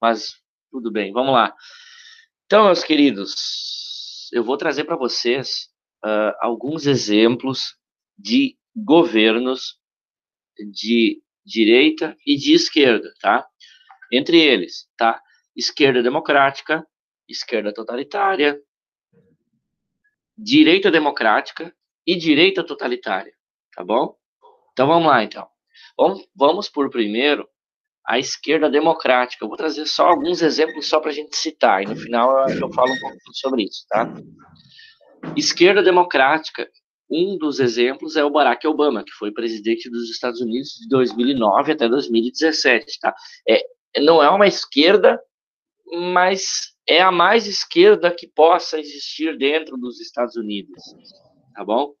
Speaker 5: Mas tudo bem, vamos lá. Então, meus queridos, eu vou trazer para vocês uh, alguns exemplos de governos de direita e de esquerda, tá? Entre eles, tá? Esquerda democrática, esquerda totalitária, direita democrática e direita totalitária, tá bom? Então vamos lá, então. Vamos, por primeiro a esquerda democrática. Eu vou trazer só alguns exemplos só para a gente citar, e no final eu, eu falo um pouco sobre isso, tá? Esquerda democrática, um dos exemplos é o Barack Obama, que foi presidente dos Estados Unidos de 2009 até 2017, tá? É, não é uma esquerda, mas é a mais esquerda que possa existir dentro dos Estados Unidos, tá bom?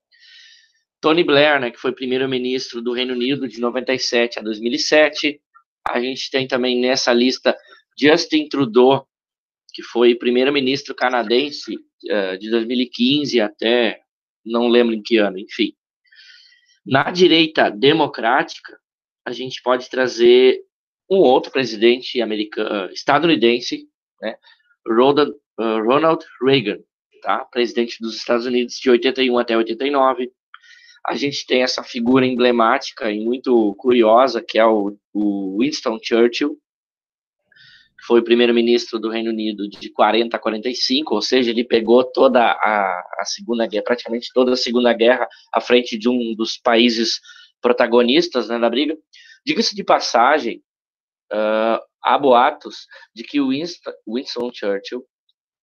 Speaker 5: Tony Blair, né, que foi primeiro-ministro do Reino Unido de 97 a 2007, a gente tem também nessa lista Justin Trudeau, que foi primeiro-ministro canadense uh, de 2015 até não lembro em que ano, enfim. Na direita democrática, a gente pode trazer um outro presidente americano, estadunidense, né, Ronald, uh, Ronald Reagan, tá? presidente dos Estados Unidos de 81 até 89, a gente tem essa figura emblemática e muito curiosa, que é o, o Winston Churchill, que foi primeiro-ministro do Reino Unido de 40 a 45, ou seja, ele pegou toda a, a Segunda Guerra, praticamente toda a Segunda Guerra, à frente de um dos países protagonistas né, da briga. Diga-se de passagem, uh, há boatos de que Winston, Winston Churchill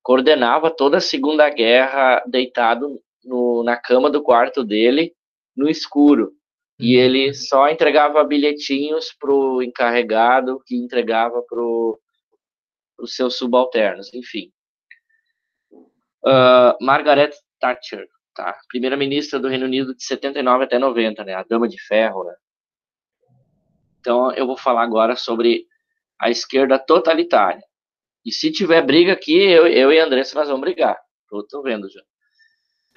Speaker 5: coordenava toda a Segunda Guerra deitado no, na cama do quarto dele, no escuro. E uhum. ele só entregava bilhetinhos para o encarregado, que entregava para os seus subalternos, enfim. Uh, Margaret Thatcher, tá? Primeira-ministra do Reino Unido de 79 até 90, né? A Dama de Ferro, né? Então, eu vou falar agora sobre a esquerda totalitária. E se tiver briga aqui, eu, eu e a Andressa nós vamos brigar. Eu tô vendo já.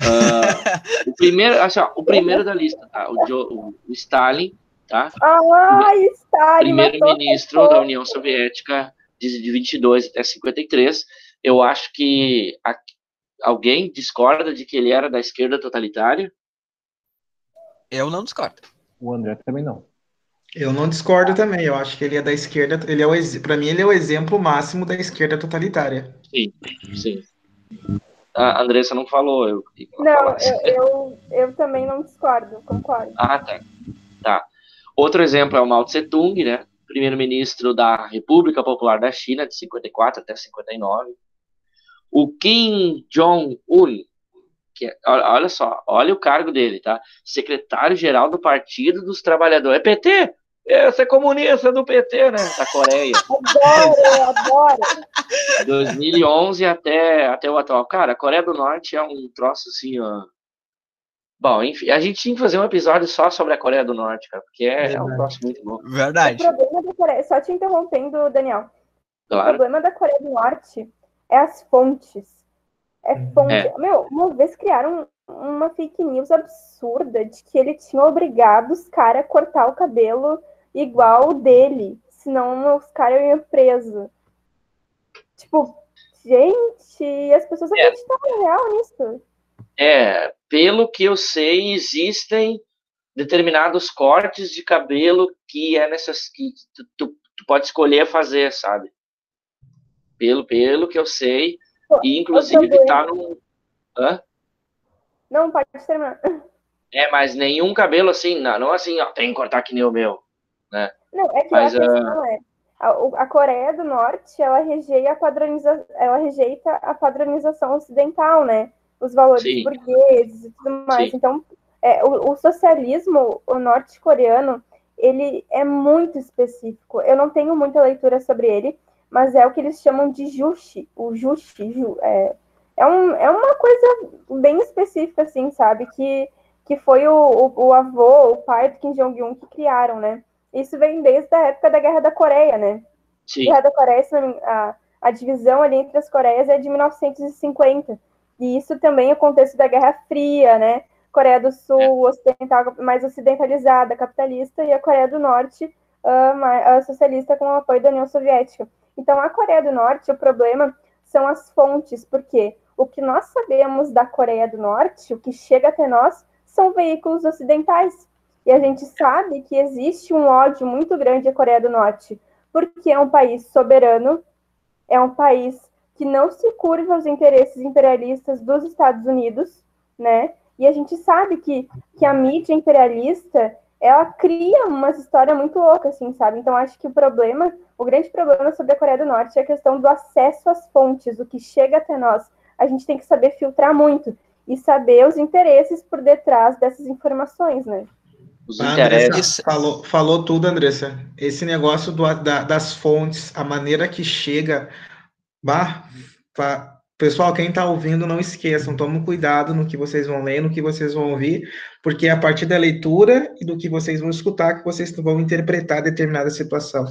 Speaker 5: Uh, o primeiro, assim, ó, o primeiro da lista, tá? O, Joe, o, Stalin, tá?
Speaker 4: Ah, Stalin.
Speaker 5: Primeiro-ministro da União Soviética de, de 22 até 53. Eu acho que a, alguém discorda de que ele era da esquerda totalitária?
Speaker 2: Eu não discordo.
Speaker 6: O André também não.
Speaker 3: Eu não discordo também. Eu acho que ele é da esquerda. Ele é o para mim ele é o exemplo máximo da esquerda totalitária.
Speaker 5: Sim, sim. A Andressa não falou. Eu,
Speaker 4: não, eu, eu, eu, também não discordo, concordo.
Speaker 5: Ah, tá. tá. Outro exemplo é o Mao Tse Tung, né? Primeiro-ministro da República Popular da China, de 54 até 59. O Kim Jong-un, que é, olha só, olha o cargo dele, tá? Secretário-geral do Partido dos Trabalhadores. É PT? Essa é comunista do PT, né? Da Coreia. (laughs)
Speaker 4: Adoro, adoro.
Speaker 5: 2011 até, até o atual. Cara, a Coreia do Norte é um troço assim, ó. Bom, enfim, a gente tinha que fazer um episódio só sobre a Coreia do Norte, cara, porque é, é um troço muito bom.
Speaker 2: Verdade.
Speaker 4: O problema da Coreia, só te interrompendo, Daniel. Claro. O problema da Coreia do Norte é as fontes. É fonte. É. Meu, uma vez criaram uma fake news absurda de que ele tinha obrigado os caras a cortar o cabelo igual o dele, senão os caras iam preso. Tipo, gente, as pessoas é. acreditavam real nisso.
Speaker 5: É, pelo que eu sei, existem determinados cortes de cabelo que é nessas que tu, tu, tu pode escolher fazer, sabe? Pelo, pelo que eu sei, e inclusive tá no. Hã?
Speaker 4: Não, pode terminar.
Speaker 5: É, mas nenhum cabelo assim, não, não assim, ó, tem que cortar que nem o meu né?
Speaker 4: Não, é que Mas, a questão uh... é, a, a, Coreia do Norte, ela rejeita a, padroniza, ela rejeita a padronização ocidental, né? Os valores Sim. burgueses e tudo mais. Sim. Então, é, o, o socialismo o norte-coreano, ele é muito específico. Eu não tenho muita leitura sobre ele, mas é o que eles chamam de juche. O juche ju, é, é, um, é uma coisa bem específica, assim, sabe? Que, que foi o, o, o avô, o pai do Kim Jong-un que criaram, né? Isso vem desde a época da Guerra da Coreia, né? Sim. A Guerra da Coreia, a, a divisão ali entre as Coreias é de 1950. E isso também é o contexto da Guerra Fria, né? Coreia do Sul, é. ocidental, mais ocidentalizada, capitalista, e a Coreia do Norte, uh, uh, socialista, com o apoio da União Soviética. Então, a Coreia do Norte, o problema são as fontes, porque o que nós sabemos da Coreia do Norte, o que chega até nós, são veículos ocidentais. E a gente sabe que existe um ódio muito grande à Coreia do Norte, porque é um país soberano, é um país que não se curva aos interesses imperialistas dos Estados Unidos, né? E a gente sabe que, que a mídia imperialista ela cria uma história muito louca, assim, sabe? Então acho que o problema, o grande problema sobre a Coreia do Norte é a questão do acesso às fontes, o que chega até nós. A gente tem que saber filtrar muito e saber os interesses por detrás dessas informações, né?
Speaker 3: Os ah, interesses. falou, falou tudo, Andressa. Esse negócio do, da, das fontes, a maneira que chega. Bah, bah, pessoal, quem está ouvindo, não esqueçam, tomem cuidado no que vocês vão ler, no que vocês vão ouvir, porque é a partir da leitura e do que vocês vão escutar que vocês vão interpretar determinada situação.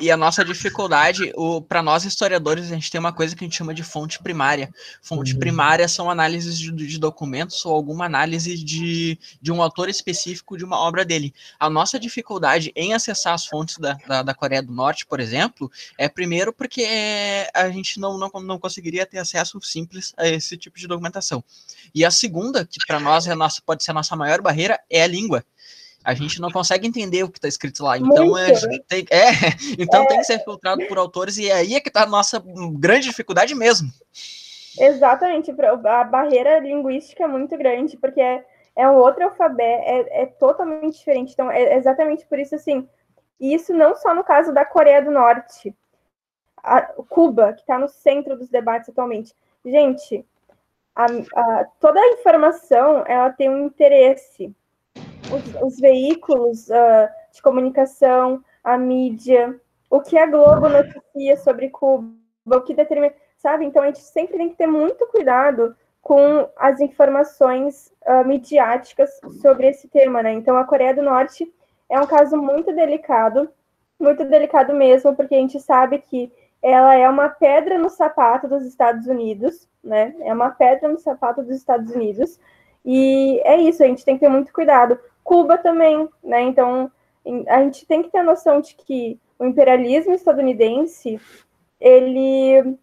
Speaker 2: E a nossa dificuldade, para nós historiadores, a gente tem uma coisa que a gente chama de fonte primária. Fonte uhum. primária são análises de, de, documentos ou alguma análise de, de um autor específico de uma obra dele. A nossa dificuldade em acessar as fontes da, da, da Coreia do Norte, por exemplo, é primeiro porque a gente não, não, não conseguiria ter acesso simples a esse tipo de documentação. E a segunda, que para nós é nossa, pode ser a nossa maior barreira, é a língua a gente não consegue entender o que está escrito lá. Então, é, tem, é, (laughs) então é. tem que ser filtrado por autores, e é aí é que está a nossa grande dificuldade mesmo.
Speaker 4: Exatamente, a barreira linguística é muito grande, porque é, é um outro alfabeto, é, é totalmente diferente. Então, é exatamente por isso, assim, e isso não só no caso da Coreia do Norte, a Cuba, que está no centro dos debates atualmente. Gente, a, a, toda a informação, ela tem um interesse, os, os veículos uh, de comunicação, a mídia, o que a Globo noticia sobre Cuba, o que determina, sabe? Então a gente sempre tem que ter muito cuidado com as informações uh, midiáticas sobre esse tema, né? Então a Coreia do Norte é um caso muito delicado, muito delicado mesmo, porque a gente sabe que ela é uma pedra no sapato dos Estados Unidos, né? É uma pedra no sapato dos Estados Unidos. E é isso, a gente tem que ter muito cuidado. Cuba também, né? Então, a gente tem que ter a noção de que o imperialismo estadunidense, ele,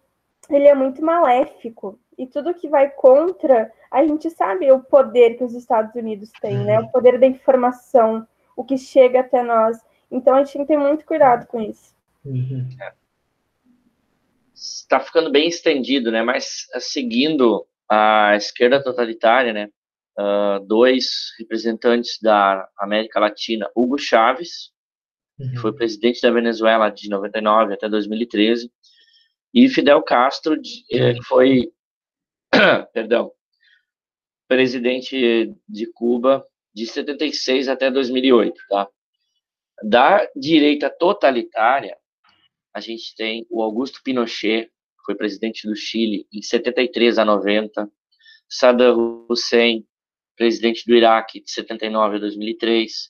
Speaker 4: ele é muito maléfico. E tudo que vai contra, a gente sabe o poder que os Estados Unidos têm, né? O poder da informação, o que chega até nós. Então, a gente tem que ter muito cuidado com isso.
Speaker 5: Uhum. Está ficando bem estendido, né? Mas seguindo a esquerda totalitária, né? Uh, dois representantes da América Latina, Hugo Chávez, uhum. que foi presidente da Venezuela de 99 até 2013, e Fidel Castro, eh, que foi, (coughs) perdão, presidente de Cuba de 76 até 2008, tá? Da direita totalitária, a gente tem o Augusto Pinochet, que foi presidente do Chile em 73 a 90, Saddam Hussein, presidente do Iraque de 79 a 2003,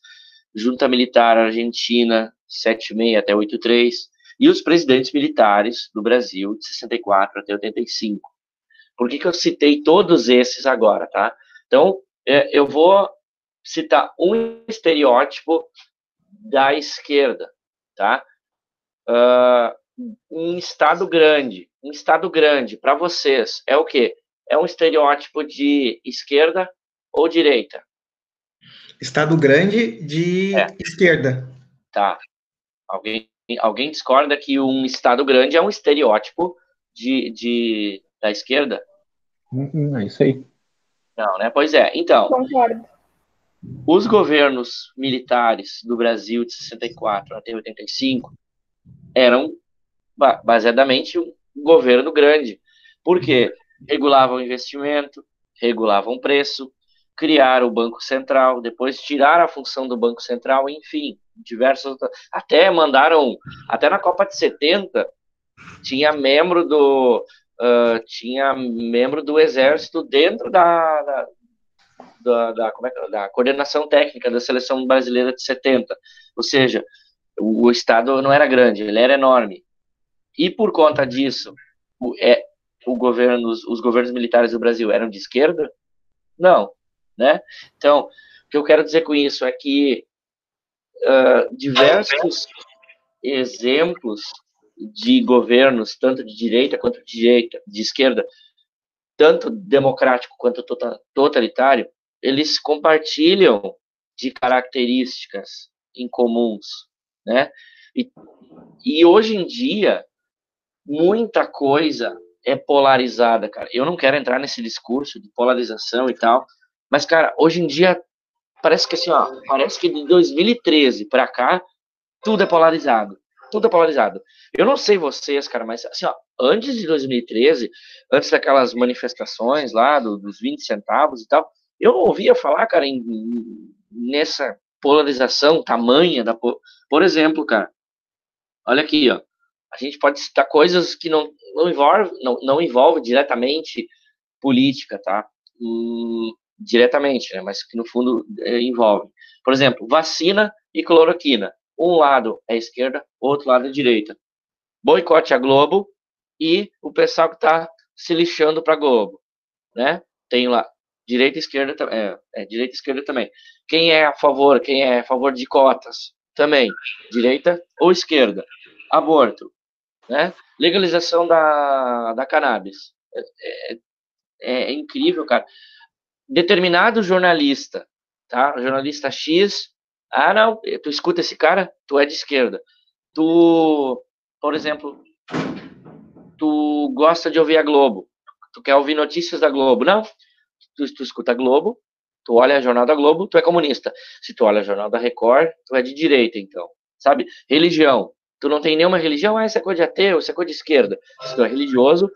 Speaker 5: junta militar argentina 76 até 83 e os presidentes militares do Brasil de 64 até 85. Por que, que eu citei todos esses agora, tá? Então, é, eu vou citar um estereótipo da esquerda, tá? uh, um estado grande, um estado grande para vocês é o quê? É um estereótipo de esquerda ou direita?
Speaker 3: Estado grande de é. esquerda.
Speaker 5: Tá. Alguém, alguém discorda que um estado grande é um estereótipo de, de da esquerda?
Speaker 6: Hum, é isso aí.
Speaker 5: Não, né? Pois é. Então,
Speaker 4: Concordo.
Speaker 5: os governos militares do Brasil de 64 até 85 eram baseadamente um governo grande. Por quê? Regulavam investimento, regulavam o preço, criaram o Banco Central, depois tiraram a função do Banco Central, enfim, diversas até mandaram, até na Copa de 70 tinha membro do uh, tinha membro do exército dentro da, da, da, da, é, da coordenação técnica da seleção brasileira de 70, ou seja, o, o Estado não era grande, ele era enorme. E por conta disso, o, é, o governo, os governos militares do Brasil eram de esquerda? Não, né? Então, o que eu quero dizer com isso é que uh, diversos exemplos de governos, tanto de direita quanto de direita, de esquerda, tanto democrático quanto tota-, totalitário, eles compartilham de características incomuns, né? E, e hoje em dia, muita coisa é polarizada, cara. Eu não quero entrar nesse discurso de polarização e tal, mas, cara, hoje em dia, parece que assim, ó, parece que de 2013 para cá, tudo é polarizado. Tudo é polarizado. Eu não sei vocês, cara, mas assim, ó, antes de 2013, antes daquelas manifestações lá do, dos 20 centavos e tal, eu ouvia falar, cara, em, nessa polarização tamanha da por exemplo, cara, olha aqui, ó, a gente pode citar coisas que não não envolve não, não envolve diretamente política, tá? Hum, diretamente, né? Mas que no fundo é, envolve. Por exemplo, vacina e cloroquina. Um lado é esquerda, outro lado é direita. Boicote a Globo e o pessoal que está se lixando para Globo, né? Tem lá direita e esquerda, é, é, direita e esquerda também. Quem é a favor, quem é a favor de cotas, também, direita ou esquerda. Aborto, né? Legalização da, da cannabis. É, é, é incrível, cara. Determinado jornalista, tá? Jornalista X, ah, não, tu escuta esse cara, tu é de esquerda. Tu, por exemplo, tu gosta de ouvir a Globo, tu quer ouvir notícias da Globo, não? Tu, tu escuta a Globo, tu olha a Jornal da Globo, tu é comunista. Se tu olha a Jornal da Record, tu é de direita, então. Sabe? Religião. Tu não tem nenhuma religião, ah, isso é coisa de ateu, isso é coisa de esquerda. Se tu é religioso,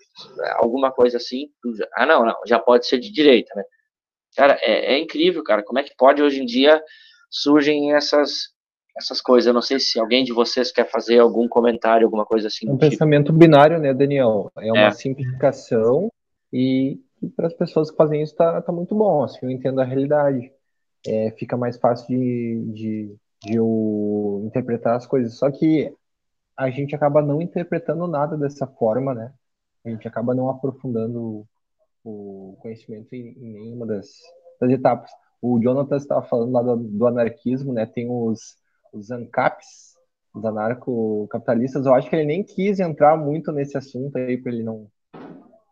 Speaker 5: alguma coisa assim, já... ah, não, não, já pode ser de direita, né? Cara, é, é incrível, cara, como é que pode hoje em dia surgem essas essas coisas. Eu não sei se alguém de vocês quer fazer algum comentário, alguma coisa assim.
Speaker 6: Um tipo. pensamento binário, né, Daniel? É uma é. simplificação e e para as pessoas que fazem isso tá, tá muito bom, assim, eu entendo a realidade. É, fica mais fácil de, de, de eu interpretar as coisas. Só que a gente acaba não interpretando nada dessa forma, né? A gente acaba não aprofundando o conhecimento em, em nenhuma das, das etapas. O Jonathan estava falando lá do, do, anarquismo, né? Tem os, os ANCAPs, os anarcocapitalistas. Eu acho que ele nem quis entrar muito nesse assunto aí, para ele não.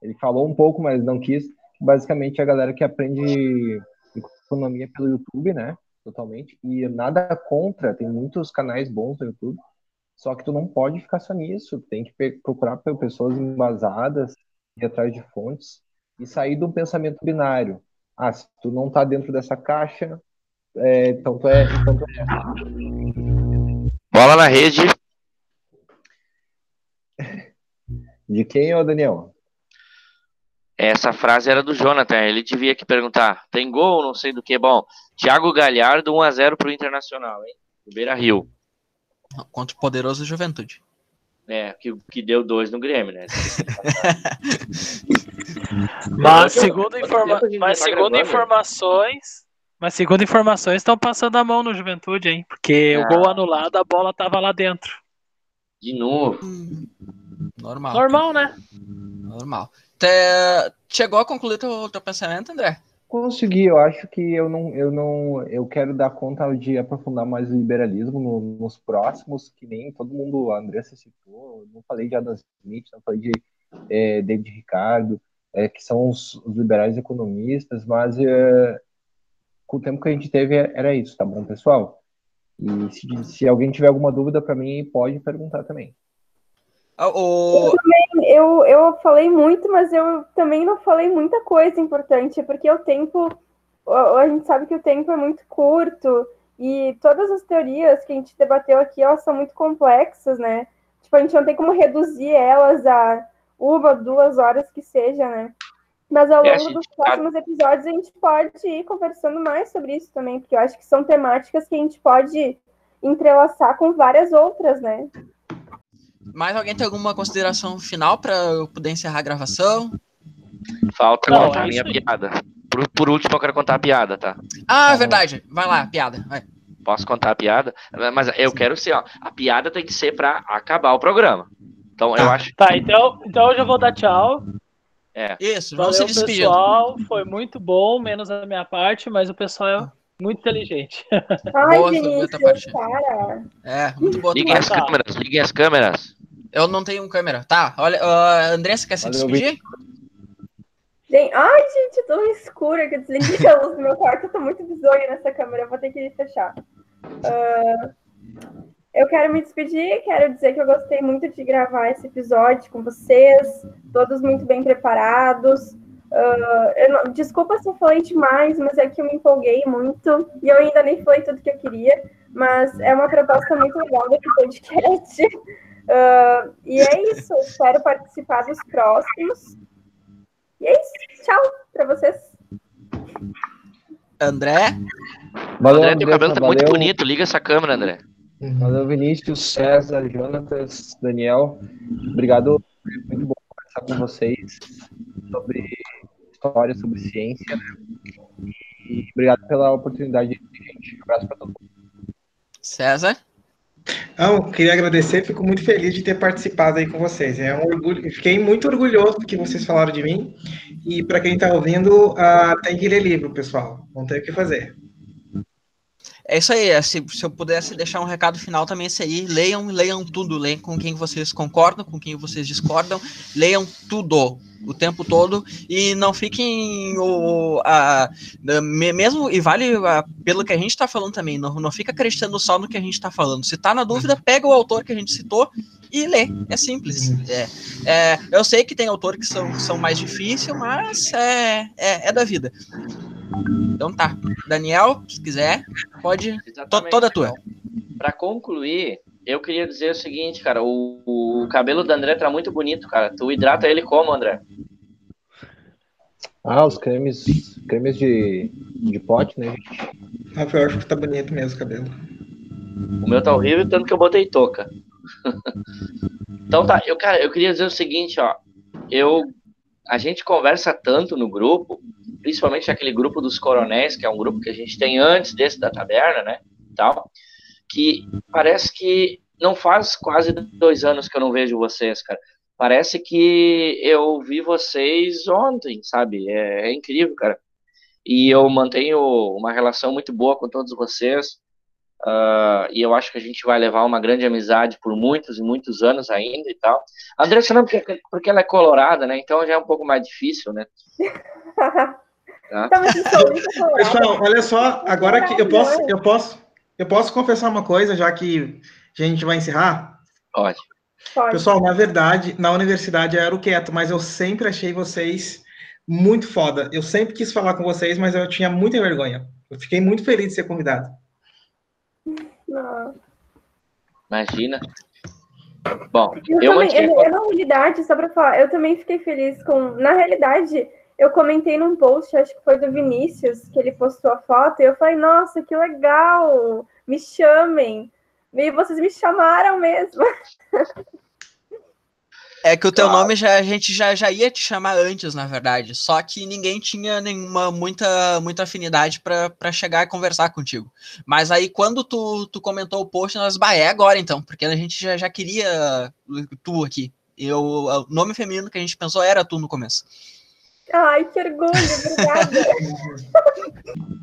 Speaker 6: Ele falou um pouco, mas não quis. Basicamente, a galera que aprende economia pelo YouTube, né? Totalmente. E nada contra, tem muitos canais bons no YouTube. Só que tu não pode ficar só nisso. Tem que procurar pessoas embasadas, ir atrás de fontes e sair de um pensamento binário. Ah, se tu não tá dentro dessa caixa, é, então tu é. Então tu é.
Speaker 5: Bola na rede. (laughs)
Speaker 6: De quem, ô Daniel?
Speaker 5: Essa frase era do Jonathan, ele devia que perguntar, tem gol, não sei do que. Bom, Thiago Galhardo, 1x0 pro Internacional, hein? Do Beira Rio.
Speaker 2: Contra o poderoso Juventude.
Speaker 5: É, que, que deu dois no Grêmio, né? (laughs)
Speaker 7: mas segundo, informa mas segundo informações, mas segundo informações, estão passando a mão no Juventude, hein? Porque ah. o gol anulado, a bola tava lá dentro.
Speaker 5: De novo.
Speaker 2: Normal.
Speaker 7: Normal, né?
Speaker 2: Normal. Chegou a concluir o teu pensamento, André?
Speaker 6: Consegui, eu acho que eu não, eu não, eu quero dar conta de aprofundar mais o liberalismo no, nos próximos, que nem todo mundo, a Andressa citou, não falei de Adam Smith, não falei de é, David Ricardo, é, que são os, os, liberais economistas, mas é, com o tempo que a gente teve era isso, tá bom, pessoal? E se, se alguém tiver alguma dúvida para mim, pode perguntar também.
Speaker 2: Ah, o...
Speaker 4: Eu, também, eu, eu falei muito, mas eu também não falei muita coisa importante, porque o tempo, a gente sabe que o tempo é muito curto, e todas as teorias que a gente debateu aqui, elas são muito complexas, né? Tipo, a gente não tem como reduzir elas a uma, duas horas que seja, né? Mas ao longo dos próximos episódios a gente pode ir conversando mais sobre isso também, porque eu acho que são temáticas que a gente pode entrelaçar com várias outras, né?
Speaker 2: Mais alguém tem alguma consideração final para eu poder encerrar a gravação?
Speaker 5: Falta Não, contar a minha piada. Por, por, último, eu quero contar a piada, tá?
Speaker 2: Ah, é verdade. Vai lá, piada. Vai.
Speaker 5: Posso contar a piada? Mas eu Sim. quero ser, ó. A piada tem que ser para acabar o programa. Então
Speaker 7: tá.
Speaker 5: eu acho.
Speaker 7: Tá, então, então eu já vou dar tchau.
Speaker 5: É.
Speaker 2: Isso, vamos Valeu, se
Speaker 7: despedir. pessoal, foi muito bom, menos a minha parte, mas o pessoal é muito inteligente.
Speaker 4: Ai, boa, Vinícius, cara.
Speaker 2: É, muito boa.
Speaker 5: Liguem as câmeras, liguem as câmeras.
Speaker 2: Eu não tenho câmera. Tá, olha, uh, Andressa, quer se despedir?
Speaker 4: Gente, ai, gente, tô escura que eu desliguei a luz do meu quarto. tô muito bizonha nessa câmera, eu vou ter que fechar. Uh, eu quero me despedir, quero dizer que eu gostei muito de gravar esse episódio com vocês, todos muito bem preparados. Uh, não, desculpa se eu falei demais, mas é que eu me empolguei muito e eu ainda nem falei tudo que eu queria, mas é uma proposta muito legal desse podcast. Uh, e é isso, espero participar dos próximos. E é isso, tchau para vocês.
Speaker 2: André?
Speaker 5: Valeu, André, teu cabelo tá valeu. muito bonito, liga essa câmera, André.
Speaker 6: Valeu, Vinícius, César, Jonatas, Daniel. Obrigado, muito bom conversar com vocês sobre história, sobre ciência. Né? E obrigado pela oportunidade, gente. Um abraço para todo mundo.
Speaker 2: César?
Speaker 3: Não, queria agradecer, fico muito feliz de ter participado aí com vocês. É um orgulho, fiquei muito orgulhoso do que vocês falaram de mim. E para quem está ouvindo, uh, tem que ler livro, pessoal. Não tem o que fazer.
Speaker 2: É isso aí. É, se, se eu pudesse deixar um recado final também, é aí. Leiam, leiam tudo. Leiam com quem vocês concordam, com quem vocês discordam. Leiam tudo o tempo todo e não fiquem o, a, mesmo e vale a, pelo que a gente está falando também não, não fica acreditando só no que a gente está falando. Se está na dúvida pega o autor que a gente citou e lê. É simples. É, é, eu sei que tem autores que são, são mais difíceis mas é, é, é da vida. Então tá. Daniel se quiser pode. To, toda tua.
Speaker 5: Para concluir eu queria dizer o seguinte, cara, o, o cabelo do André tá muito bonito, cara. Tu hidrata ele como, André?
Speaker 6: Ah, os cremes, cremes de, de pote, né, gente?
Speaker 3: Ah, eu acho que tá bonito mesmo o cabelo.
Speaker 5: O meu tá horrível, tanto que eu botei touca. (laughs) então tá, eu, cara, eu queria dizer o seguinte, ó. Eu, a gente conversa tanto no grupo, principalmente aquele grupo dos coronéis, que é um grupo que a gente tem antes desse da taberna, né, tal que parece que não faz quase dois anos que eu não vejo vocês, cara. Parece que eu vi vocês ontem, sabe? É, é incrível, cara. E eu mantenho uma relação muito boa com todos vocês. Uh, e eu acho que a gente vai levar uma grande amizade por muitos e muitos anos ainda e tal. A Andressa não, porque, porque ela é colorada, né? Então já é um pouco mais difícil, né? (laughs)
Speaker 3: tá? Pessoal, olha só, agora que eu posso, eu posso, eu posso confessar uma coisa, já que a gente vai encerrar?
Speaker 5: Pode.
Speaker 3: Pessoal, na verdade, na universidade eu era o quieto, mas eu sempre achei vocês muito foda. Eu sempre quis falar com vocês, mas eu tinha muita vergonha. Eu fiquei muito feliz de ser convidado.
Speaker 5: Imagina. Bom,
Speaker 4: eu, eu também, eu, eu, na realidade, só para falar, eu também fiquei feliz com. Na realidade, eu comentei num post, acho que foi do Vinícius, que ele postou a foto, e eu falei, nossa, que legal! Me chamem! E vocês me chamaram mesmo.
Speaker 2: É que o teu claro. nome já, a gente já, já ia te chamar antes, na verdade. Só que ninguém tinha nenhuma muita, muita afinidade para chegar e conversar contigo. Mas aí, quando tu, tu comentou o post, nós, bah, é agora então, porque a gente já, já queria tu aqui. E o, nome feminino que a gente pensou era tu no começo.
Speaker 4: Ai, que orgulho, obrigada. (laughs)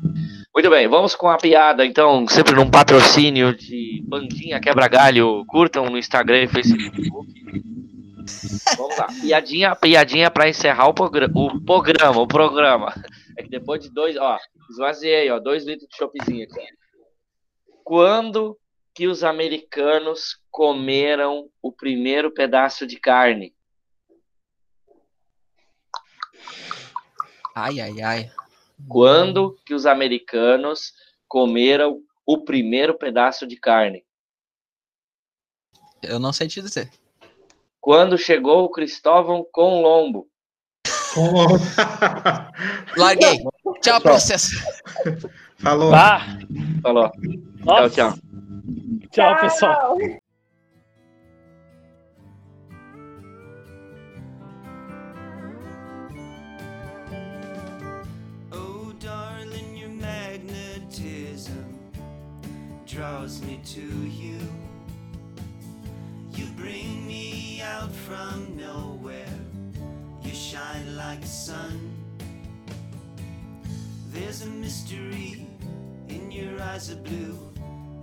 Speaker 5: Muito bem, vamos com a piada, então, sempre num patrocínio de Bandinha Quebra Galho. Curtam no Instagram e Facebook. Vamos lá. Piadinha, piadinha para encerrar o, programa, o programa, o programa. É que depois de dois, ó, esvaziei, ó, dois litros de choppzinho aqui. Quando que os americanos comeram o primeiro pedaço de carne?
Speaker 2: Ai, ai, ai.
Speaker 5: Quando que os americanos comeram o primeiro pedaço de carne?
Speaker 2: Eu não sei te dizer
Speaker 5: quando chegou o Cristóvão com lombo. (laughs)
Speaker 2: Larguei. Tchau vocês.
Speaker 3: Falou. Ah.
Speaker 5: Falou. Nossa. Tchau, tchau.
Speaker 7: Tchau, pessoal. Draws me to you. You bring me out from nowhere. You shine like a sun. There's a mystery in your eyes of blue,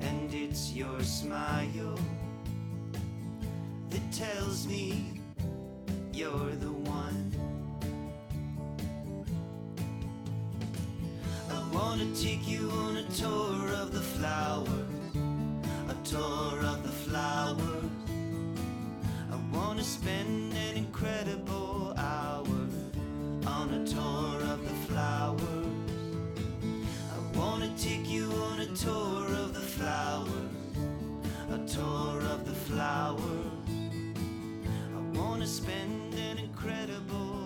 Speaker 7: and it's your smile that tells me you're the one. wanna take you on a tour of the flowers, a tour of the flowers. I wanna spend an incredible hour on a tour of the flowers. I wanna take you on a tour of the flowers, a tour of the flowers. I wanna spend an incredible